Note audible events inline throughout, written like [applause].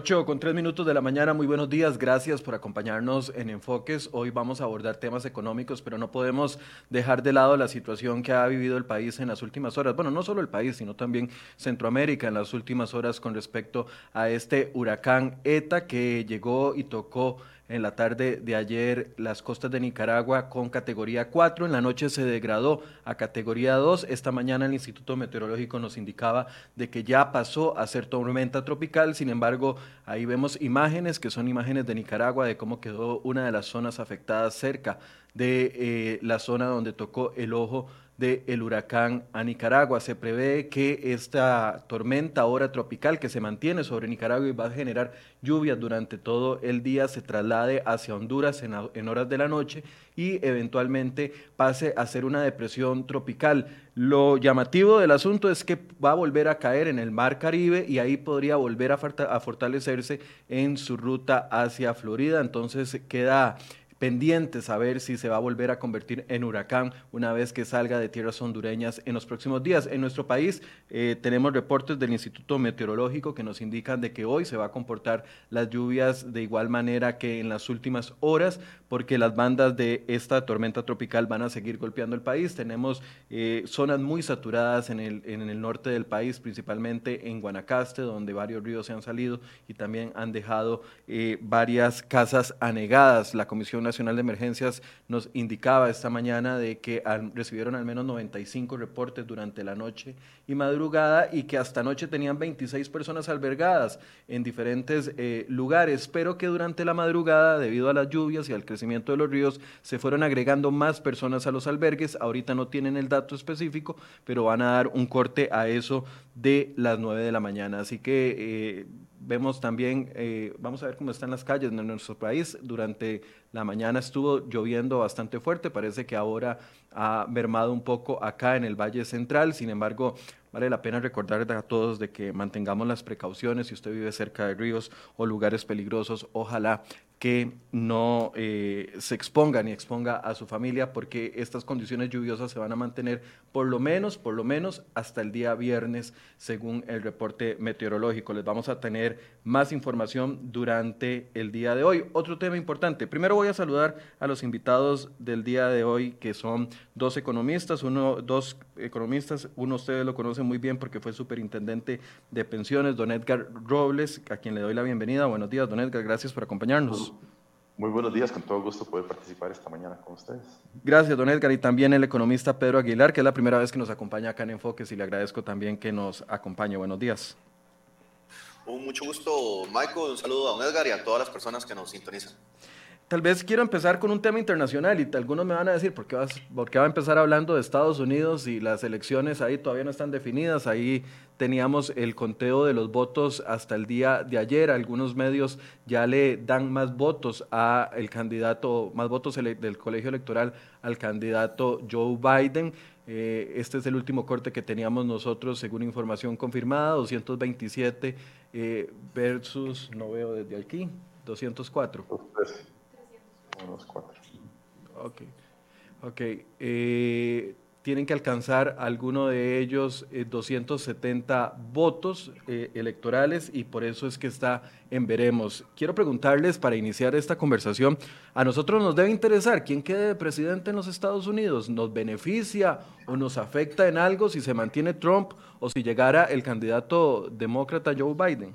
8 con 3 minutos de la mañana, muy buenos días, gracias por acompañarnos en Enfoques. Hoy vamos a abordar temas económicos, pero no podemos dejar de lado la situación que ha vivido el país en las últimas horas. Bueno, no solo el país, sino también Centroamérica en las últimas horas con respecto a este huracán ETA que llegó y tocó en la tarde de ayer las costas de Nicaragua con categoría 4. En la noche se degradó a categoría 2. Esta mañana el Instituto Meteorológico nos indicaba de que ya pasó a ser tormenta tropical. Sin embargo, ahí vemos imágenes que son imágenes de Nicaragua de cómo quedó una de las zonas afectadas cerca de eh, la zona donde tocó el ojo del huracán a Nicaragua. Se prevé que esta tormenta ahora tropical que se mantiene sobre Nicaragua y va a generar lluvias durante todo el día se traslade hacia Honduras en, horas de la noche y eventualmente pase a ser una depresión tropical. Lo llamativo del asunto es que va a volver a caer en el mar Caribe y ahí podría volver a fortalecerse en su ruta hacia Florida. Entonces queda pendientes a ver si se va a volver a convertir en huracán una vez que salga de tierras hondureñas en los próximos días. En nuestro país eh, tenemos reportes del Instituto Meteorológico que nos indican de que hoy se va a comportar las lluvias de igual manera que en las últimas horas, porque las bandas de esta tormenta tropical van a seguir golpeando el país. Tenemos eh, zonas muy saturadas en el, en el norte del país, principalmente en Guanacaste, donde varios ríos se han salido y también han dejado eh, varias casas anegadas. La Comisión Nacional de Emergencias nos indicaba esta mañana de que recibieron al menos 95 reportes durante la noche y madrugada y que hasta anoche tenían 26 personas albergadas en diferentes eh, lugares, pero que durante la madrugada, debido a las lluvias y al crecimiento de los ríos, se fueron agregando más personas a los albergues. Ahorita no tienen el dato específico, pero van a dar un corte a eso de las 9 de la mañana. Así que... Eh, vemos también, eh, vamos a ver cómo están las calles de nuestro país. Durante la mañana estuvo lloviendo bastante fuerte, parece que ahora ha mermado un poco acá en el Valle Central, sin embargo, vale la pena recordar a todos de que mantengamos las precauciones, si usted vive cerca de ríos o lugares peligrosos, ojalá que no eh, se exponga ni exponga a su familia porque estas condiciones lluviosas se van a mantener por lo menos, por lo menos hasta el día viernes según el reporte meteorológico. Les vamos a tener más información durante el día de hoy. Otro tema importante. Primero voy a saludar a los invitados del día de hoy que son dos economistas, uno, dos economistas, uno ustedes lo conocen muy bien porque fue superintendente de pensiones, don Edgar Robles, a quien le doy la bienvenida. Buenos días, don Edgar, gracias por acompañarnos. Muy buenos días, con todo gusto poder participar esta mañana con ustedes. Gracias, don Edgar, y también el economista Pedro Aguilar, que es la primera vez que nos acompaña acá en Enfoques y le agradezco también que nos acompañe. Buenos días. Un mucho gusto, Michael, un saludo a don Edgar y a todas las personas que nos sintonizan. Tal vez quiero empezar con un tema internacional y algunos me van a decir, ¿por qué, vas, ¿por qué va a empezar hablando de Estados Unidos y las elecciones ahí todavía no están definidas? Ahí teníamos el conteo de los votos hasta el día de ayer. Algunos medios ya le dan más votos a el candidato, más votos del colegio electoral al candidato Joe Biden. Eh, este es el último corte que teníamos nosotros, según información confirmada, 227 eh, versus, no veo desde aquí, 204. Unos cuatro. Ok. Ok. Eh, tienen que alcanzar alguno de ellos 270 eh, votos eh, electorales y por eso es que está en veremos. Quiero preguntarles para iniciar esta conversación, a nosotros nos debe interesar quién quede presidente en los Estados Unidos, nos beneficia o nos afecta en algo si se mantiene Trump o si llegara el candidato demócrata Joe Biden.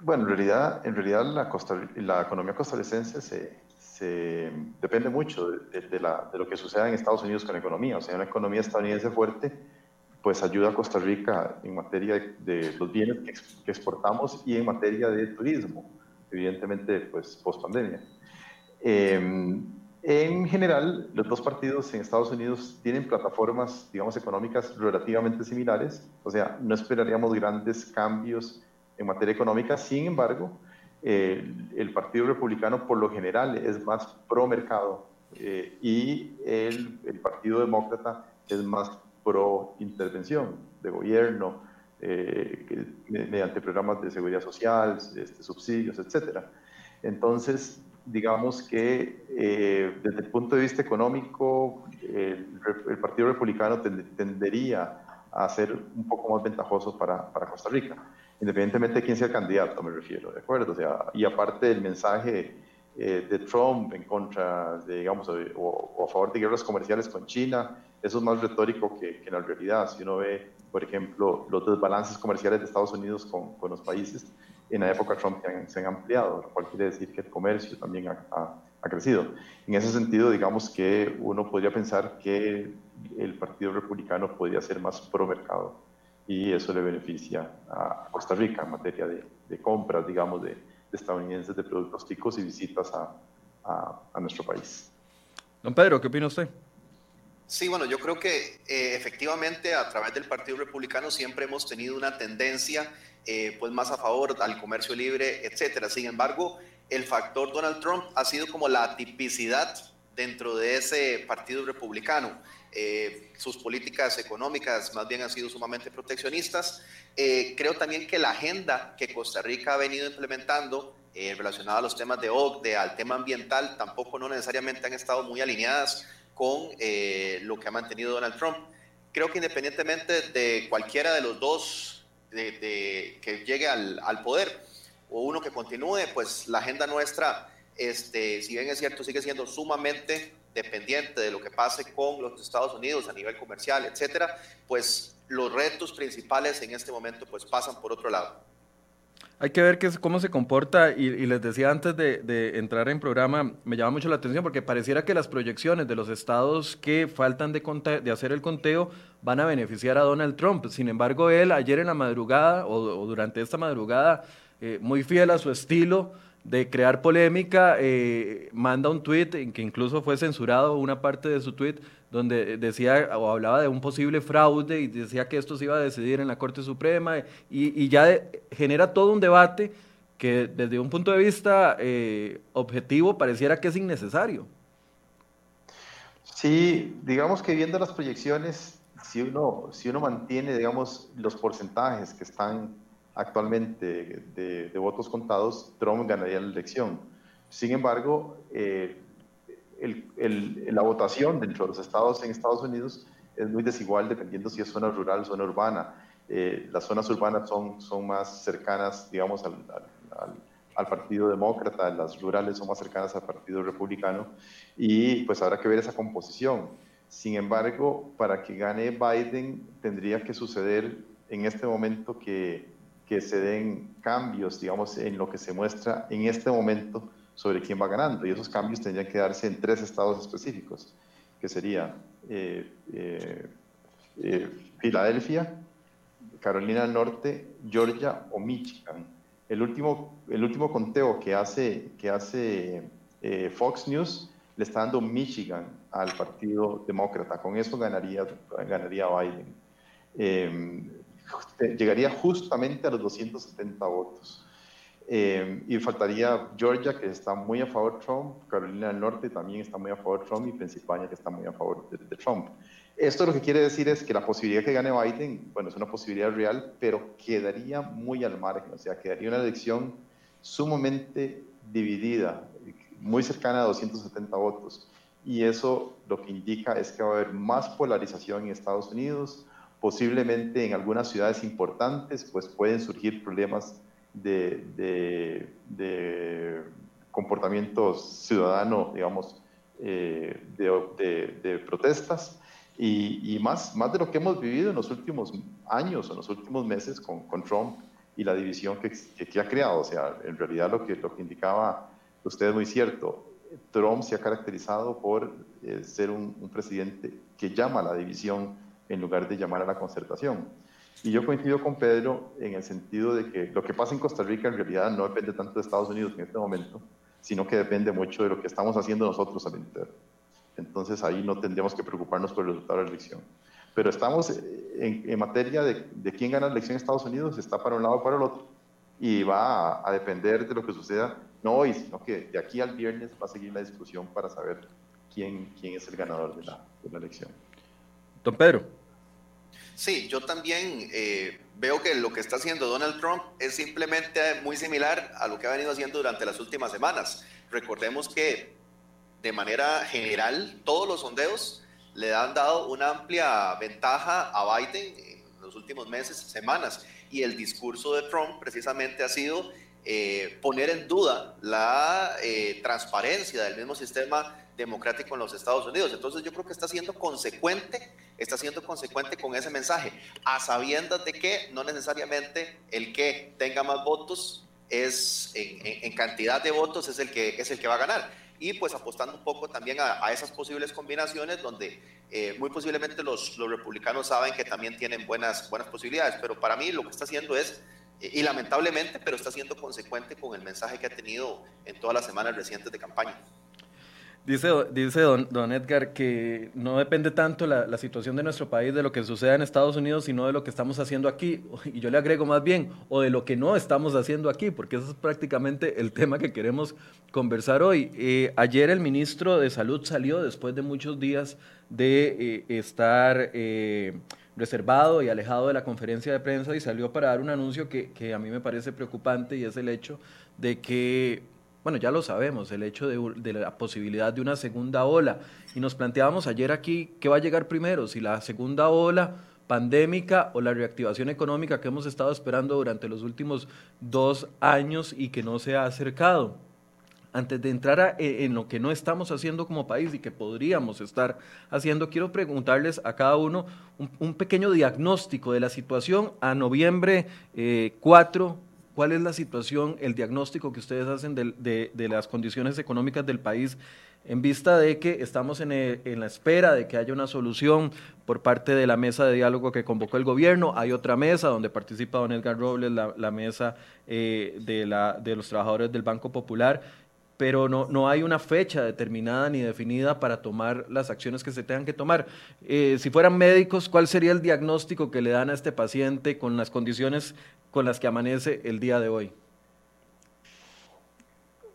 Bueno, en realidad, en realidad la, la economía costarricense se, depende mucho de, la, de, lo que suceda en Estados Unidos con la economía. O sea, una economía estadounidense fuerte, pues ayuda a Costa Rica en materia de, los bienes que, exportamos y en materia de turismo, evidentemente, pues post pandemia. Em, en general, los dos partidos en Estados Unidos tienen plataformas, digamos, económicas relativamente similares. O sea, no esperaríamos grandes cambios en materia económica. Sin embargo, el Partido Republicano por lo general es más pro mercado eh, y el, el, Partido Demócrata es más pro intervención de gobierno eh, mediante programas de seguridad social, este, subsidios, etc. Entonces, digamos que eh, desde el punto de vista económico, el, el Partido Republicano tendería a ser un poco más ventajoso para, para Costa Rica. Independientemente de quién sea el candidato, me refiero, ¿de acuerdo? O sea, y aparte del mensaje eh, de Trump en contra, de, digamos, o, a favor de guerras comerciales con China, eso es más retórico que, que en la realidad. Si uno ve, por ejemplo, los desbalances comerciales de Estados Unidos con, con los países, en la época Trump se han, ampliado, lo cual quiere decir que el comercio también ha, ha, crecido. En ese sentido, digamos que uno podría pensar que el Partido Republicano podría ser más pro mercado y eso le beneficia a Costa Rica en materia de, de compras, digamos, de, estadounidenses de productos ticos y visitas a, a, nuestro país. Don Pedro, ¿qué opina usted? Sí, bueno, yo creo que eh, efectivamente a través del Partido Republicano siempre hemos tenido una tendencia eh, pues más a favor al comercio libre, etcétera. Sin embargo, el factor Donald Trump ha sido como la tipicidad dentro de ese Partido Republicano. Eh, sus políticas económicas más bien han sido sumamente proteccionistas. Eh, creo también que la agenda que Costa Rica ha venido implementando eh, relacionada a los temas de OCDE, al tema ambiental, tampoco no necesariamente han estado muy alineadas con lo que ha mantenido Donald Trump. Creo que independientemente de cualquiera de los dos de, que llegue al, al, poder o uno que continúe, pues la agenda nuestra, este, si bien es cierto, sigue siendo sumamente dependiente de lo que pase con los Estados Unidos a nivel comercial, etcétera, pues los retos principales en este momento pues pasan por otro lado. Hay que ver qué, cómo se comporta y, les decía antes de, entrar en programa, me llama mucho la atención porque pareciera que las proyecciones de los estados que faltan de, de hacer el conteo van a beneficiar a Donald Trump. Sin embargo, él ayer en la madrugada o, durante esta madrugada, eh, muy fiel a su estilo, de crear polémica, eh, manda un tweet en que incluso fue censurado una parte de su tweet donde decía o hablaba de un posible fraude y decía que esto se iba a decidir en la Corte Suprema y, ya genera todo un debate que desde un punto de vista eh, objetivo pareciera que es innecesario. Sí, digamos que viendo las proyecciones, si uno, si uno mantiene, digamos, los porcentajes que están actualmente de, votos contados, Trump ganaría la elección. Sin embargo, eh, la votación dentro de los estados en Estados Unidos es muy desigual dependiendo si es zona rural o zona urbana. Eh, las zonas urbanas son, son más cercanas, digamos, al, al, Partido Demócrata, las rurales son más cercanas al Partido Republicano y pues habrá que ver esa composición. Sin embargo, para que gane Biden tendría que suceder en este momento que que se den cambios, digamos, en lo que se muestra en este momento sobre quién va ganando. Y esos cambios tendrían que darse en tres estados específicos, que sería eh, eh, eh, Filadelfia, Carolina del Norte, Georgia o Michigan. El último, el último conteo que hace, que hace Fox News le está dando Michigan al Partido Demócrata. Con eso ganaría, ganaría Biden llegaría justamente a los 270 votos. Eh, y faltaría Georgia, que está muy a favor de Trump, Carolina del Norte también está muy a favor de Trump y Pensilvania, que está muy a favor de, Trump. Esto lo que quiere decir es que la posibilidad que gane Biden, bueno, es una posibilidad real, pero quedaría muy al margen, o sea, quedaría una elección sumamente dividida, muy cercana a 270 votos. Y eso lo que indica es que va a haber más polarización en Estados Unidos, Posiblemente en algunas ciudades importantes pues pueden surgir problemas de, de, comportamiento ciudadano, digamos, eh, de, protestas y, más, más de lo que hemos vivido en los últimos años o en los últimos meses con, con Trump y la división que, que, ha creado. O sea, en realidad lo que, lo que indicaba usted es muy cierto. Trump se ha caracterizado por eh, ser un, un, presidente que llama a la división en lugar de llamar a la concertación. Y yo coincido con Pedro en el sentido de que lo que pasa en Costa Rica en realidad no depende tanto de Estados Unidos en este momento, sino que depende mucho de lo que estamos haciendo nosotros al interior. Entonces ahí no tendríamos que preocuparnos por el resultado de la elección. Pero estamos en, materia de, de, quién gana la elección en Estados Unidos, está para un lado o para el otro, y va a, depender de lo que suceda, no hoy, sino que de aquí al viernes va a seguir la discusión para saber quién, quién es el ganador de la, de la elección. Don Pedro. Sí, yo también eh, veo que lo que está haciendo Donald Trump es simplemente muy similar a lo que ha venido haciendo durante las últimas semanas. Recordemos que de manera general todos los sondeos le han dado una amplia ventaja a Biden en los últimos meses, semanas. y el discurso de Trump precisamente ha sido eh, poner en duda la eh, transparencia del mismo sistema democrático en los Estados Unidos. Entonces yo creo que está siendo consecuente, está siendo consecuente con ese mensaje, a sabiendas de que no necesariamente el que tenga más votos es en, cantidad de votos es el que es el que va a ganar y pues apostando un poco también a, esas posibles combinaciones donde eh, muy posiblemente los, los, republicanos saben que también tienen buenas, buenas posibilidades, pero para mí lo que está haciendo es, y lamentablemente, pero está siendo consecuente con el mensaje que ha tenido en todas las semanas recientes de campaña. Dice, dice don, don, Edgar que no depende tanto la, la, situación de nuestro país de lo que suceda en Estados Unidos, sino de lo que estamos haciendo aquí. [laughs] Y yo le agrego más bien, o de lo que no estamos haciendo aquí, porque eso es prácticamente el tema que queremos conversar hoy. Eh, ayer el ministro de Salud salió después de muchos días de eh, estar eh, reservado y alejado de la conferencia de prensa y salió para dar un anuncio que, que a mí me parece preocupante y es el hecho de que bueno, ya lo sabemos, el hecho de, la posibilidad de una segunda ola. Y nos planteábamos ayer aquí qué va a llegar primero, si la segunda ola pandémica o la reactivación económica que hemos estado esperando durante los últimos dos años y que no se ha acercado. Antes de entrar e, en lo que no estamos haciendo como país y que podríamos estar haciendo, quiero preguntarles a cada uno un, pequeño diagnóstico de la situación a noviembre 4 eh, ¿Cuál es la situación, el diagnóstico que ustedes hacen de, las condiciones económicas del país en vista de que estamos en, la espera de que haya una solución por parte de la mesa de diálogo que convocó el gobierno? Hay otra mesa donde participa don Edgar Robles, la, mesa eh, de los trabajadores del Banco Popular pero no, no hay una fecha determinada ni definida para tomar las acciones que se tengan que tomar. Eh, si fueran médicos, ¿cuál sería el diagnóstico que le dan a este paciente con las condiciones con las que amanece el día de hoy?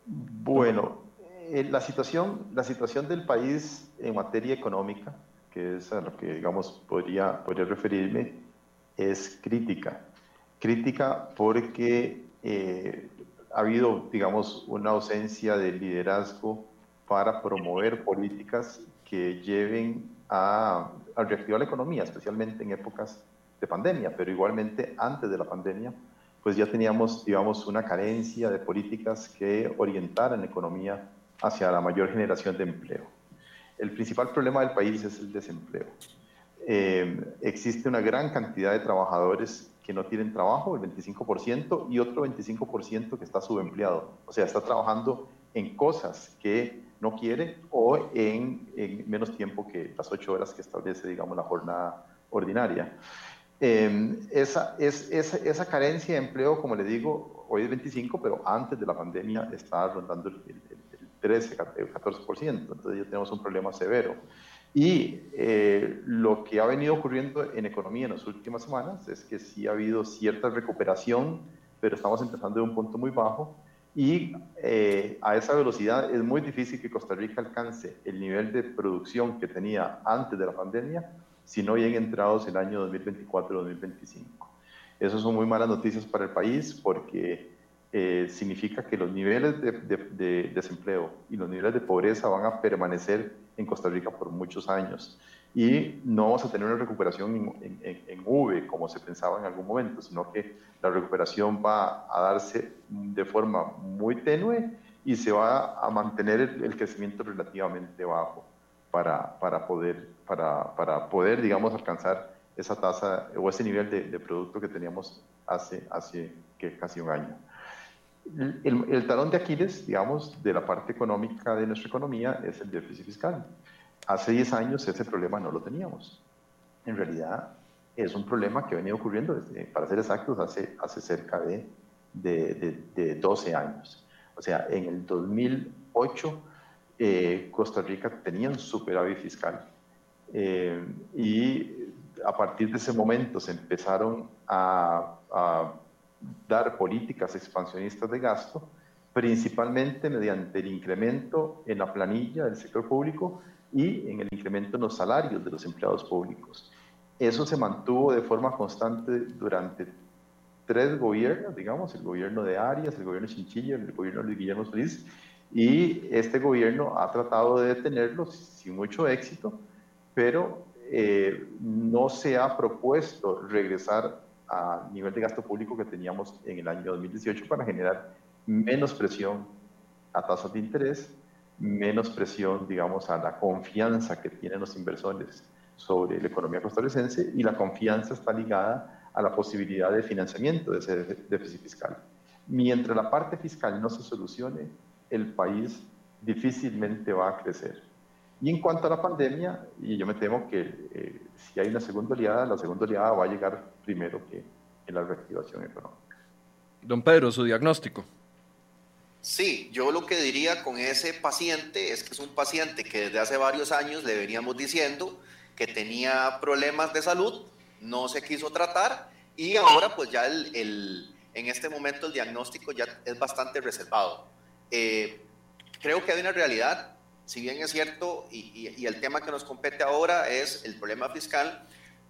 Bueno, eh, la, situación, la situación del país en materia económica, que es a lo que digamos podría, podría referirme, es crítica. Crítica porque eh, ha habido, digamos, una ausencia de liderazgo para promover políticas que lleven a, reactivar la economía, especialmente en épocas de pandemia, pero igualmente antes de la pandemia, pues ya teníamos, digamos, una carencia de políticas que orientaran la economía hacia la mayor generación de empleo. El principal problema del país es el desempleo. Eh, existe una gran cantidad de trabajadores que no tienen trabajo, el 25%, y otro 25% que está subempleado. O sea, está trabajando en cosas que no quiere o en, menos tiempo que las ocho horas que establece, digamos, la jornada ordinaria. Em, esa, es, esa, esa, carencia de empleo, como le digo, hoy es 25, pero antes de la pandemia estaba rondando el, el, el 13, 14%. Entonces ya tenemos un problema severo. Y eh, lo que ha venido ocurriendo en economía en las últimas semanas es que sí ha habido cierta recuperación, pero estamos empezando de un punto muy bajo y eh, a esa velocidad es muy difícil que Costa Rica alcance el nivel de producción que tenía antes de la pandemia si no llegan entrados el año 2024-2025. Esas son muy malas noticias para el país porque eh, significa que los niveles de, de desempleo y los niveles de pobreza van a permanecer en Costa Rica por muchos años. Y no vamos a tener una recuperación en, en, V como se pensaba en algún momento, sino que la recuperación va a darse de forma muy tenue y se va a mantener el, crecimiento relativamente bajo para, para, poder, para, para poder, digamos, alcanzar esa tasa o ese nivel de, de producto que teníamos hace, hace que casi un año. El, el, talón de Aquiles, digamos, de la parte económica de nuestra economía es el déficit fiscal. Hace 10 años ese problema no lo teníamos. En realidad es un problema que ha venido ocurriendo, desde, para ser exactos, hace, hace cerca de, de, de, 12 años. O sea, en el 2008 eh, Costa Rica tenía un superávit fiscal eh, y a partir de ese momento se empezaron a, a dar políticas expansionistas de gasto, principalmente mediante el incremento en la planilla del sector público y en el incremento en los salarios de los empleados públicos. Eso se mantuvo de forma constante durante tres gobiernos, digamos, el gobierno de Arias, el gobierno de Chinchilla, el gobierno de Guillermo Solís, y este gobierno ha tratado de detenerlo sin mucho éxito, pero eh, no se ha propuesto regresar a nivel de gasto público que teníamos en el año 2018 para generar menos presión a tasas de interés, menos presión, digamos, a la confianza que tienen los inversores sobre la economía costarricense y la confianza está ligada a la posibilidad de financiamiento de ese déficit fiscal. Mientras la parte fiscal no se solucione, el país difícilmente va a crecer. Y en cuanto a la pandemia, y yo me temo que eh, si hay una segunda oleada, la segunda oleada va a llegar primero que en la reactivación económica. Don Pedro, su diagnóstico. Sí, yo lo que diría con ese paciente es que es un paciente que desde hace varios años le veníamos diciendo que tenía problemas de salud, no se quiso tratar y ahora pues ya el, en este momento el diagnóstico ya es bastante reservado. Eh, creo que hay una realidad, si bien es cierto, y, el tema que nos compete ahora es el problema fiscal,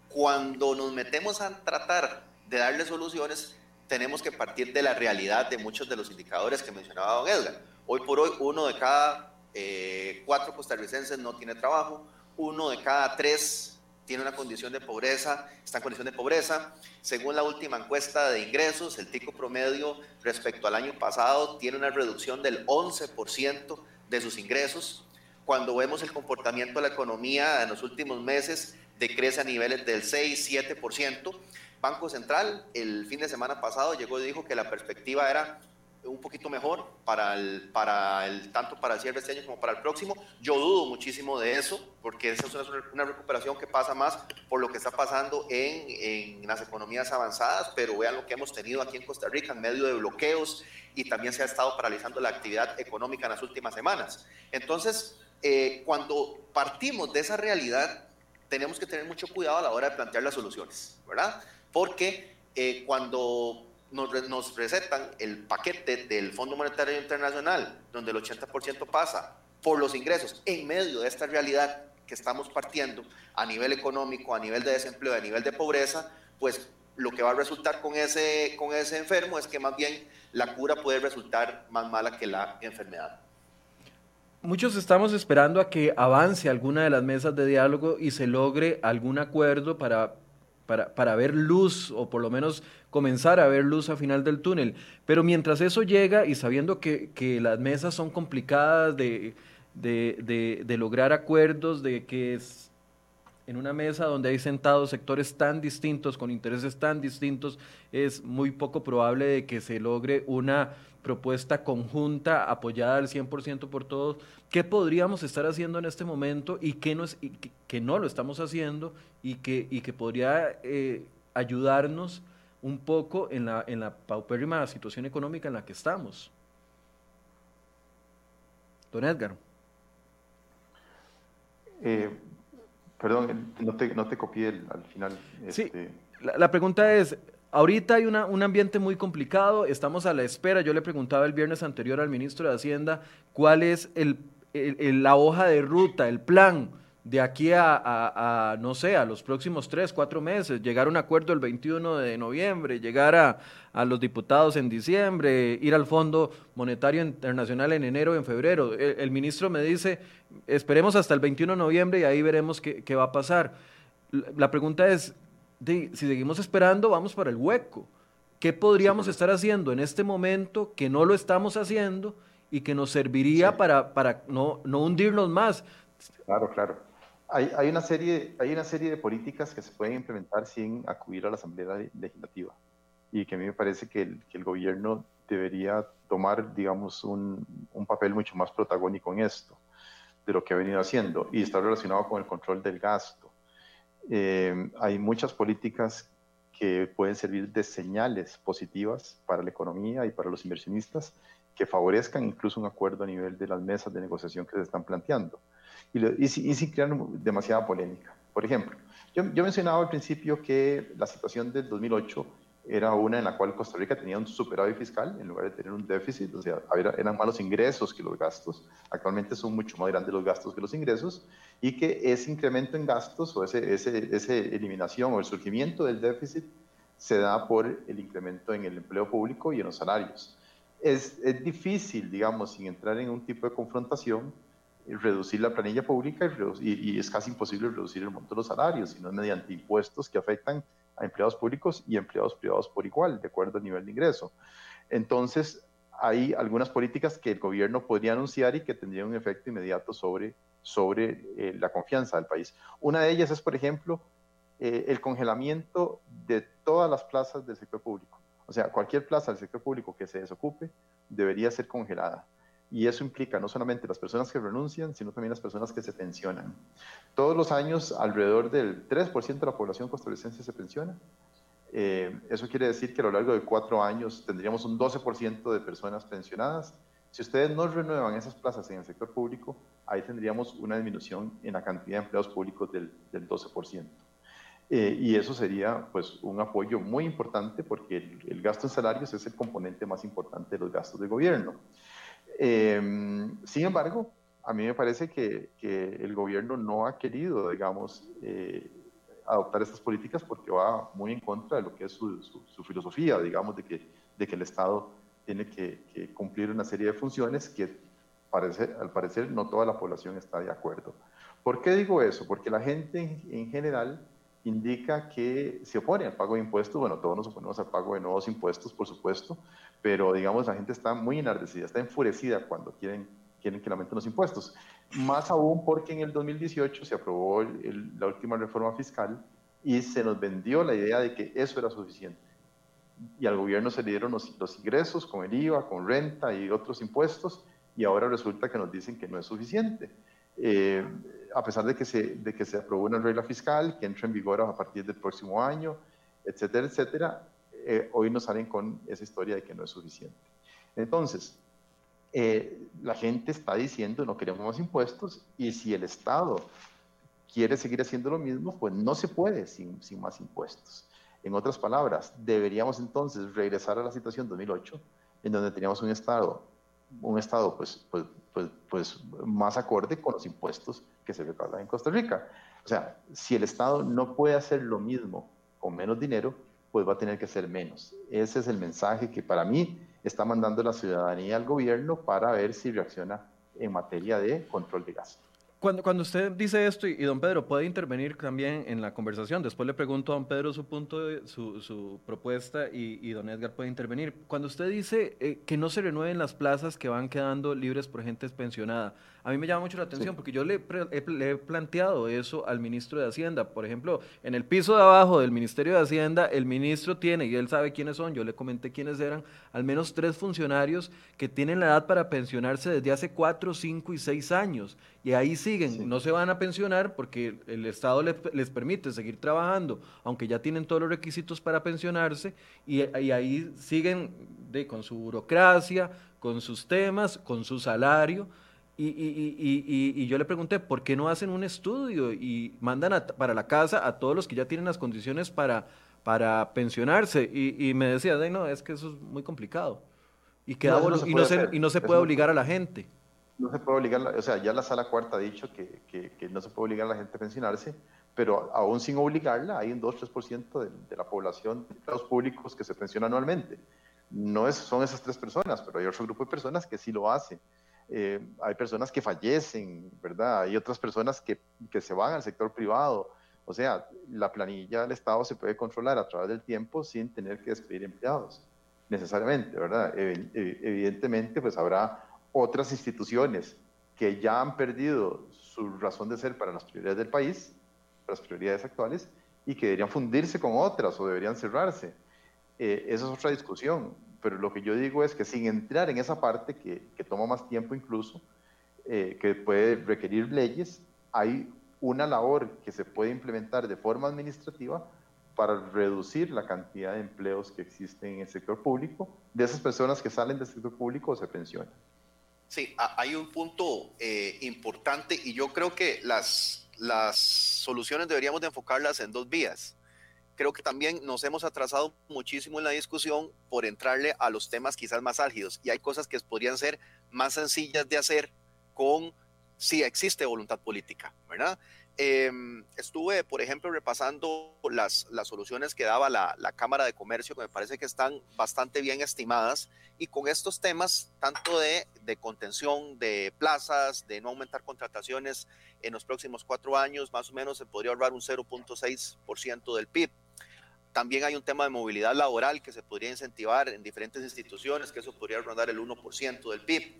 cuando nos metemos a tratar de darle soluciones, tenemos que partir de la realidad de muchos de los indicadores que mencionaba don Edgar. Hoy por hoy, uno de cada eh, cuatro costarricenses no tiene trabajo, uno de cada tres tiene una condición de pobreza, está en condición de pobreza. Según la última encuesta de ingresos, el tico promedio respecto al año pasado tiene una reducción del 11% de sus ingresos. Cuando vemos el comportamiento de la economía en los últimos meses, decrece a niveles del 6-7%. Banco Central el fin de semana pasado llegó y dijo que la perspectiva era un poquito mejor para el, para el, tanto para el cierre de este año como para el próximo. Yo dudo muchísimo de eso, porque esa es una, recuperación que pasa más por lo que está pasando en, en, las economías avanzadas, pero vean lo que hemos tenido aquí en Costa Rica en medio de bloqueos y también se ha estado paralizando la actividad económica en las últimas semanas. Entonces, eh, cuando partimos de esa realidad, tenemos que tener mucho cuidado a la hora de plantear las soluciones, ¿verdad? Porque eh, cuando nos, recetan el paquete del Fondo Monetario Internacional, donde el 80% pasa por los ingresos en medio de esta realidad que estamos partiendo a nivel económico, a nivel de desempleo, a nivel de pobreza, pues lo que va a resultar con ese, con ese enfermo es que más bien la cura puede resultar más mala que la enfermedad. Muchos estamos esperando a que avance alguna de las mesas de diálogo y se logre algún acuerdo para para, ver luz o por lo menos comenzar a ver luz a final del túnel. Pero mientras eso llega y sabiendo que, las mesas son complicadas de, de, lograr acuerdos, de que es en una mesa donde hay sentados sectores tan distintos, con intereses tan distintos, es muy poco probable de que se logre una propuesta conjunta apoyada al 100% por todos. ¿Qué podríamos estar haciendo en este momento y qué no, es, que, no lo estamos haciendo y que, y que podría eh, ayudarnos un poco en la, en paupérrima situación económica en la que estamos? Don Edgar. Eh, perdón, no te, no te copié al final. Sí, este. la, la pregunta es, Ahorita hay un ambiente muy complicado, estamos a la espera. Yo le preguntaba el viernes anterior al ministro de Hacienda cuál es la hoja de ruta, el plan de aquí a, no sé, a los próximos tres, cuatro meses, llegar a un acuerdo el 21 de noviembre, llegar a, los diputados en diciembre, ir al Fondo Monetario Internacional en enero o en febrero. El, ministro me dice, esperemos hasta el 21 de noviembre y ahí veremos qué, qué va a pasar. La pregunta es, si seguimos esperando, vamos para el hueco. ¿Qué podríamos estar haciendo en este momento que no lo estamos haciendo y que nos serviría para, para no, no, hundirnos más? Claro, claro. Hay, hay, una serie, hay una serie de políticas que se pueden implementar sin acudir a la Asamblea Legislativa. Y que a mí me parece que el, gobierno debería tomar, digamos, un, un, papel mucho más protagónico en esto de lo que ha venido haciendo y está relacionado con el control del gasto. Eh, hay muchas políticas que pueden servir de señales positivas para la economía y para los inversionistas que favorezcan incluso un acuerdo a nivel de las mesas de negociación que se están planteando y, sin crear demasiada polémica. Por ejemplo, yo, yo mencionaba al principio que la situación del 2008 era una en la cual Costa Rica tenía un superávit fiscal en lugar de tener un déficit, o sea, eran más los ingresos que los gastos. Actualmente son mucho más grandes los gastos que los ingresos y que ese incremento en gastos o ese, ese, esa eliminación o el surgimiento del déficit se da por el incremento en el empleo público y en los salarios. Es, es difícil, digamos, sin entrar en un tipo de confrontación, reducir la planilla pública y, es casi imposible reducir el monto de los salarios, sino mediante impuestos que afectan a empleados públicos y empleados privados por igual, de acuerdo al nivel de ingreso. Entonces, hay algunas políticas que el gobierno podría anunciar y que tendrían un efecto inmediato sobre, sobre eh, la confianza del país. Una de ellas es, por ejemplo, eh, el congelamiento de todas las plazas del sector público. O sea, cualquier plaza del sector público que se desocupe debería ser congelada. Y eso implica no solamente las personas que renuncian, sino también las personas que se pensionan. Todos los años, alrededor del 3% de la población costarricense se pensiona. Eh, eso quiere decir que a lo largo de cuatro años tendríamos un 12% de personas pensionadas. Si ustedes no renuevan esas plazas en el sector público, ahí tendríamos una disminución en la cantidad de empleados públicos del, del 12%. Eh, y eso sería pues un apoyo muy importante porque el, gasto en salarios es el componente más importante de los gastos de gobierno. Em, sin embargo, a mí me parece que, que, el gobierno no ha querido, digamos, eh, adoptar estas políticas porque va muy en contra de lo que es su, su, filosofía, digamos, de que, de que el Estado tiene que, cumplir una serie de funciones que parece, al parecer no toda la población está de acuerdo. ¿Por qué digo eso? Porque la gente en, en general indica que se opone al pago de impuestos. Bueno, todos nos oponemos al pago de nuevos impuestos, por supuesto, pero digamos, la gente está muy enardecida, está enfurecida cuando quieren, quieren que aumenten los impuestos. Más aún porque en el 2018 se aprobó la última reforma fiscal y se nos vendió la idea de que eso era suficiente. Y al gobierno se le dieron los, los ingresos con el IVA, con renta y otros impuestos, y ahora resulta que nos dicen que no es suficiente. Eh, a pesar de que, se, de que se aprobó una regla fiscal que entra en vigor a partir del próximo año, etcétera, etcétera, eh, hoy nos salen con esa historia de que no es suficiente. Entonces, eh, la gente está diciendo no queremos más impuestos y si el Estado quiere seguir haciendo lo mismo, pues no se puede sin, sin más impuestos. En otras palabras, deberíamos entonces regresar a la situación 2008, en donde teníamos un Estado un Estado pues, pues, pues, pues, más acorde con los impuestos que se recaudan en Costa Rica. O sea, si el Estado no puede hacer lo mismo con menos dinero, pues va a tener que hacer menos. Ese es el mensaje que para mí está mandando la ciudadanía al gobierno para ver si reacciona en materia de control de gasto. Cuando, cuando usted dice esto, y, don Pedro puede intervenir también en la conversación, después le pregunto a don Pedro su punto, su, su propuesta y, y, don Edgar puede intervenir. Cuando usted dice eh, que no se renueven las plazas que van quedando libres por gente pensionada, a mí me llama mucho la atención porque yo le, le, he planteado eso al ministro de Hacienda. Por ejemplo, en el piso de abajo del Ministerio de Hacienda, el ministro tiene, y él sabe quiénes son, yo le comenté quiénes eran, al menos tres funcionarios que tienen la edad para pensionarse desde hace cuatro, cinco y seis años. Y ahí siguen, no se van a pensionar porque el Estado les, permite seguir trabajando, aunque ya tienen todos los requisitos para pensionarse, y, ahí siguen de, con su burocracia, con sus temas, con su salario. Y, y, y, yo le pregunté, ¿por qué no hacen un estudio y mandan para la casa a todos los que ya tienen las condiciones para, para pensionarse? Y, me decía, no, es que eso es muy complicado. Y, queda no, y, no se, y no se puede obligar a la gente. No se puede obligar, o sea, ya la sala cuarta ha dicho que, que, no se puede obligar a la gente a pensionarse, pero aún sin obligarla, hay un 2-3% de, de la población de los públicos que se pensiona anualmente. No es, son esas tres personas, pero hay otro grupo de personas que sí lo hacen. Eh, hay personas que fallecen, ¿verdad? Hay otras personas que, que, se van al sector privado. O sea, la planilla del Estado se puede controlar a través del tiempo sin tener que despedir empleados, necesariamente, ¿verdad? Evidentemente, pues habrá otras instituciones que ya han perdido su razón de ser para las prioridades del país, para las prioridades actuales, y que deberían fundirse con otras o deberían cerrarse. Eh, esa es otra discusión pero lo que yo digo es que sin entrar en esa parte que, que toma más tiempo incluso, eh, que puede requerir leyes, hay una labor que se puede implementar de forma administrativa para reducir la cantidad de empleos que existen en el sector público, de esas personas que salen del sector público o se pensionan. Sí, hay un punto eh, importante y yo creo que las, las soluciones deberíamos de enfocarlas en dos vías creo que también nos hemos atrasado muchísimo en la discusión por entrarle a los temas quizás más álgidos y hay cosas que podrían ser más sencillas de hacer con si existe voluntad política, ¿verdad? Em, estuve, por ejemplo, repasando las, las soluciones que daba la, la, Cámara de Comercio, que me parece que están bastante bien estimadas, y con estos temas, tanto de, de contención de plazas, de no aumentar contrataciones en los próximos cuatro años, más o menos se podría ahorrar un 0.6% del PIB También hay un tema de movilidad laboral que se podría incentivar en diferentes instituciones, que eso podría rondar el 1% del PIB.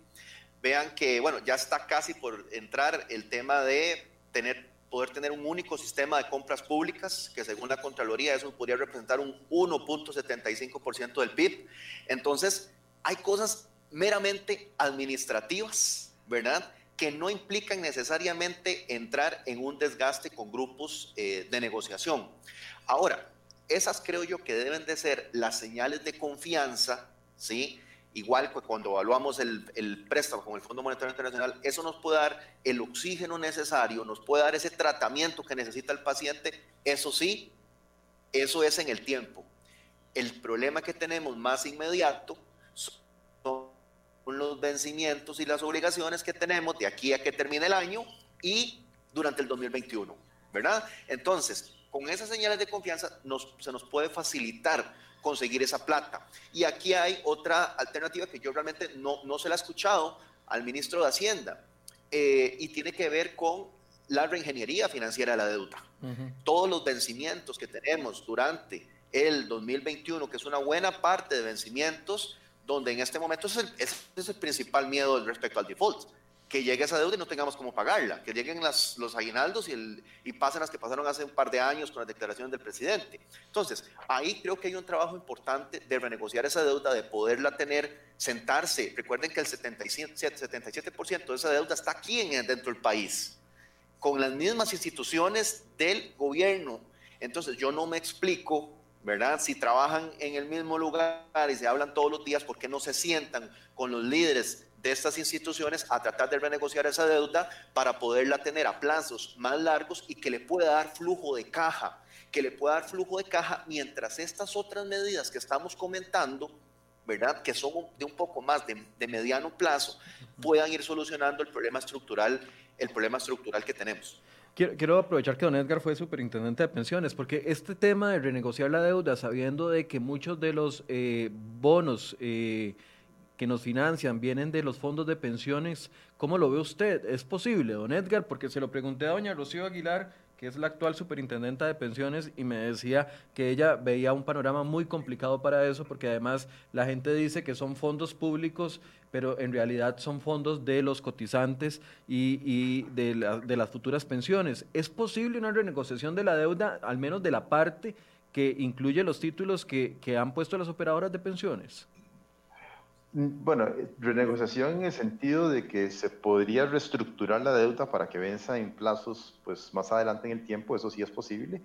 Vean que, bueno, ya está casi por entrar el tema de tener, poder tener un único sistema de compras públicas, que según la Contraloría eso podría representar un 1.75% del PIB. Entonces, hay cosas meramente administrativas, ¿verdad? que no implican necesariamente entrar en un desgaste con grupos eh, de negociación. Ahora, esas creo yo que deben de ser las señales de confianza, ¿sí? Igual que cuando evaluamos el, el, préstamo con el Fondo Monetario Internacional, eso nos puede dar el oxígeno necesario, nos puede dar ese tratamiento que necesita el paciente, eso sí, eso es en el tiempo. El problema que tenemos más inmediato son los vencimientos y las obligaciones que tenemos de aquí a que termine el año y durante el 2021, ¿verdad? Entonces, con esas señales de confianza se nos puede facilitar conseguir esa plata. Y aquí hay otra alternativa que yo realmente no, no se la he escuchado al ministro de Hacienda eh, y tiene que ver con la reingeniería financiera de la deuda. Todos los vencimientos que tenemos durante el 2021, que es una buena parte de vencimientos, donde en este momento ese es el principal miedo respecto al default que llegue esa deuda y no tengamos cómo pagarla, que lleguen los aguinaldos y, pasen las que pasaron hace un par de años con las declaraciones del presidente. Entonces, ahí creo que hay un trabajo importante de renegociar esa deuda, de poderla tener, sentarse. Recuerden que el 77%, 77 de esa deuda está aquí en, dentro del país, con las mismas instituciones del gobierno. Entonces, yo no me explico ¿verdad? Si trabajan en el mismo lugar y se hablan todos los días, ¿por qué no se sientan con los líderes de estas instituciones a tratar de renegociar esa deuda para poderla tener a plazos más largos y que le pueda dar flujo de caja, que le pueda dar flujo de caja mientras estas otras medidas que estamos comentando, ¿verdad? Que son de un poco más de, de mediano plazo, puedan ir solucionando el problema estructural, el problema estructural que tenemos. Quiero, aprovechar que don Edgar fue superintendente de pensiones, porque este tema de renegociar la deuda, sabiendo de que muchos de los eh, bonos eh, que nos financian vienen de los fondos de pensiones. ¿Cómo lo ve usted? ¿Es posible, don Edgar? Porque se lo pregunté a doña Rocío Aguilar, que es la actual superintendenta de pensiones, y me decía que ella veía un panorama muy complicado para eso, porque además la gente dice que son fondos públicos, pero en realidad son fondos de los cotizantes y, de, las futuras pensiones. ¿Es posible una renegociación de la deuda, al menos de la parte que incluye los títulos que, que han puesto las operadoras de pensiones? Bueno, renegociación en el sentido de que se podría reestructurar la deuda para que venza en plazos pues, más adelante en el tiempo, eso sí es posible,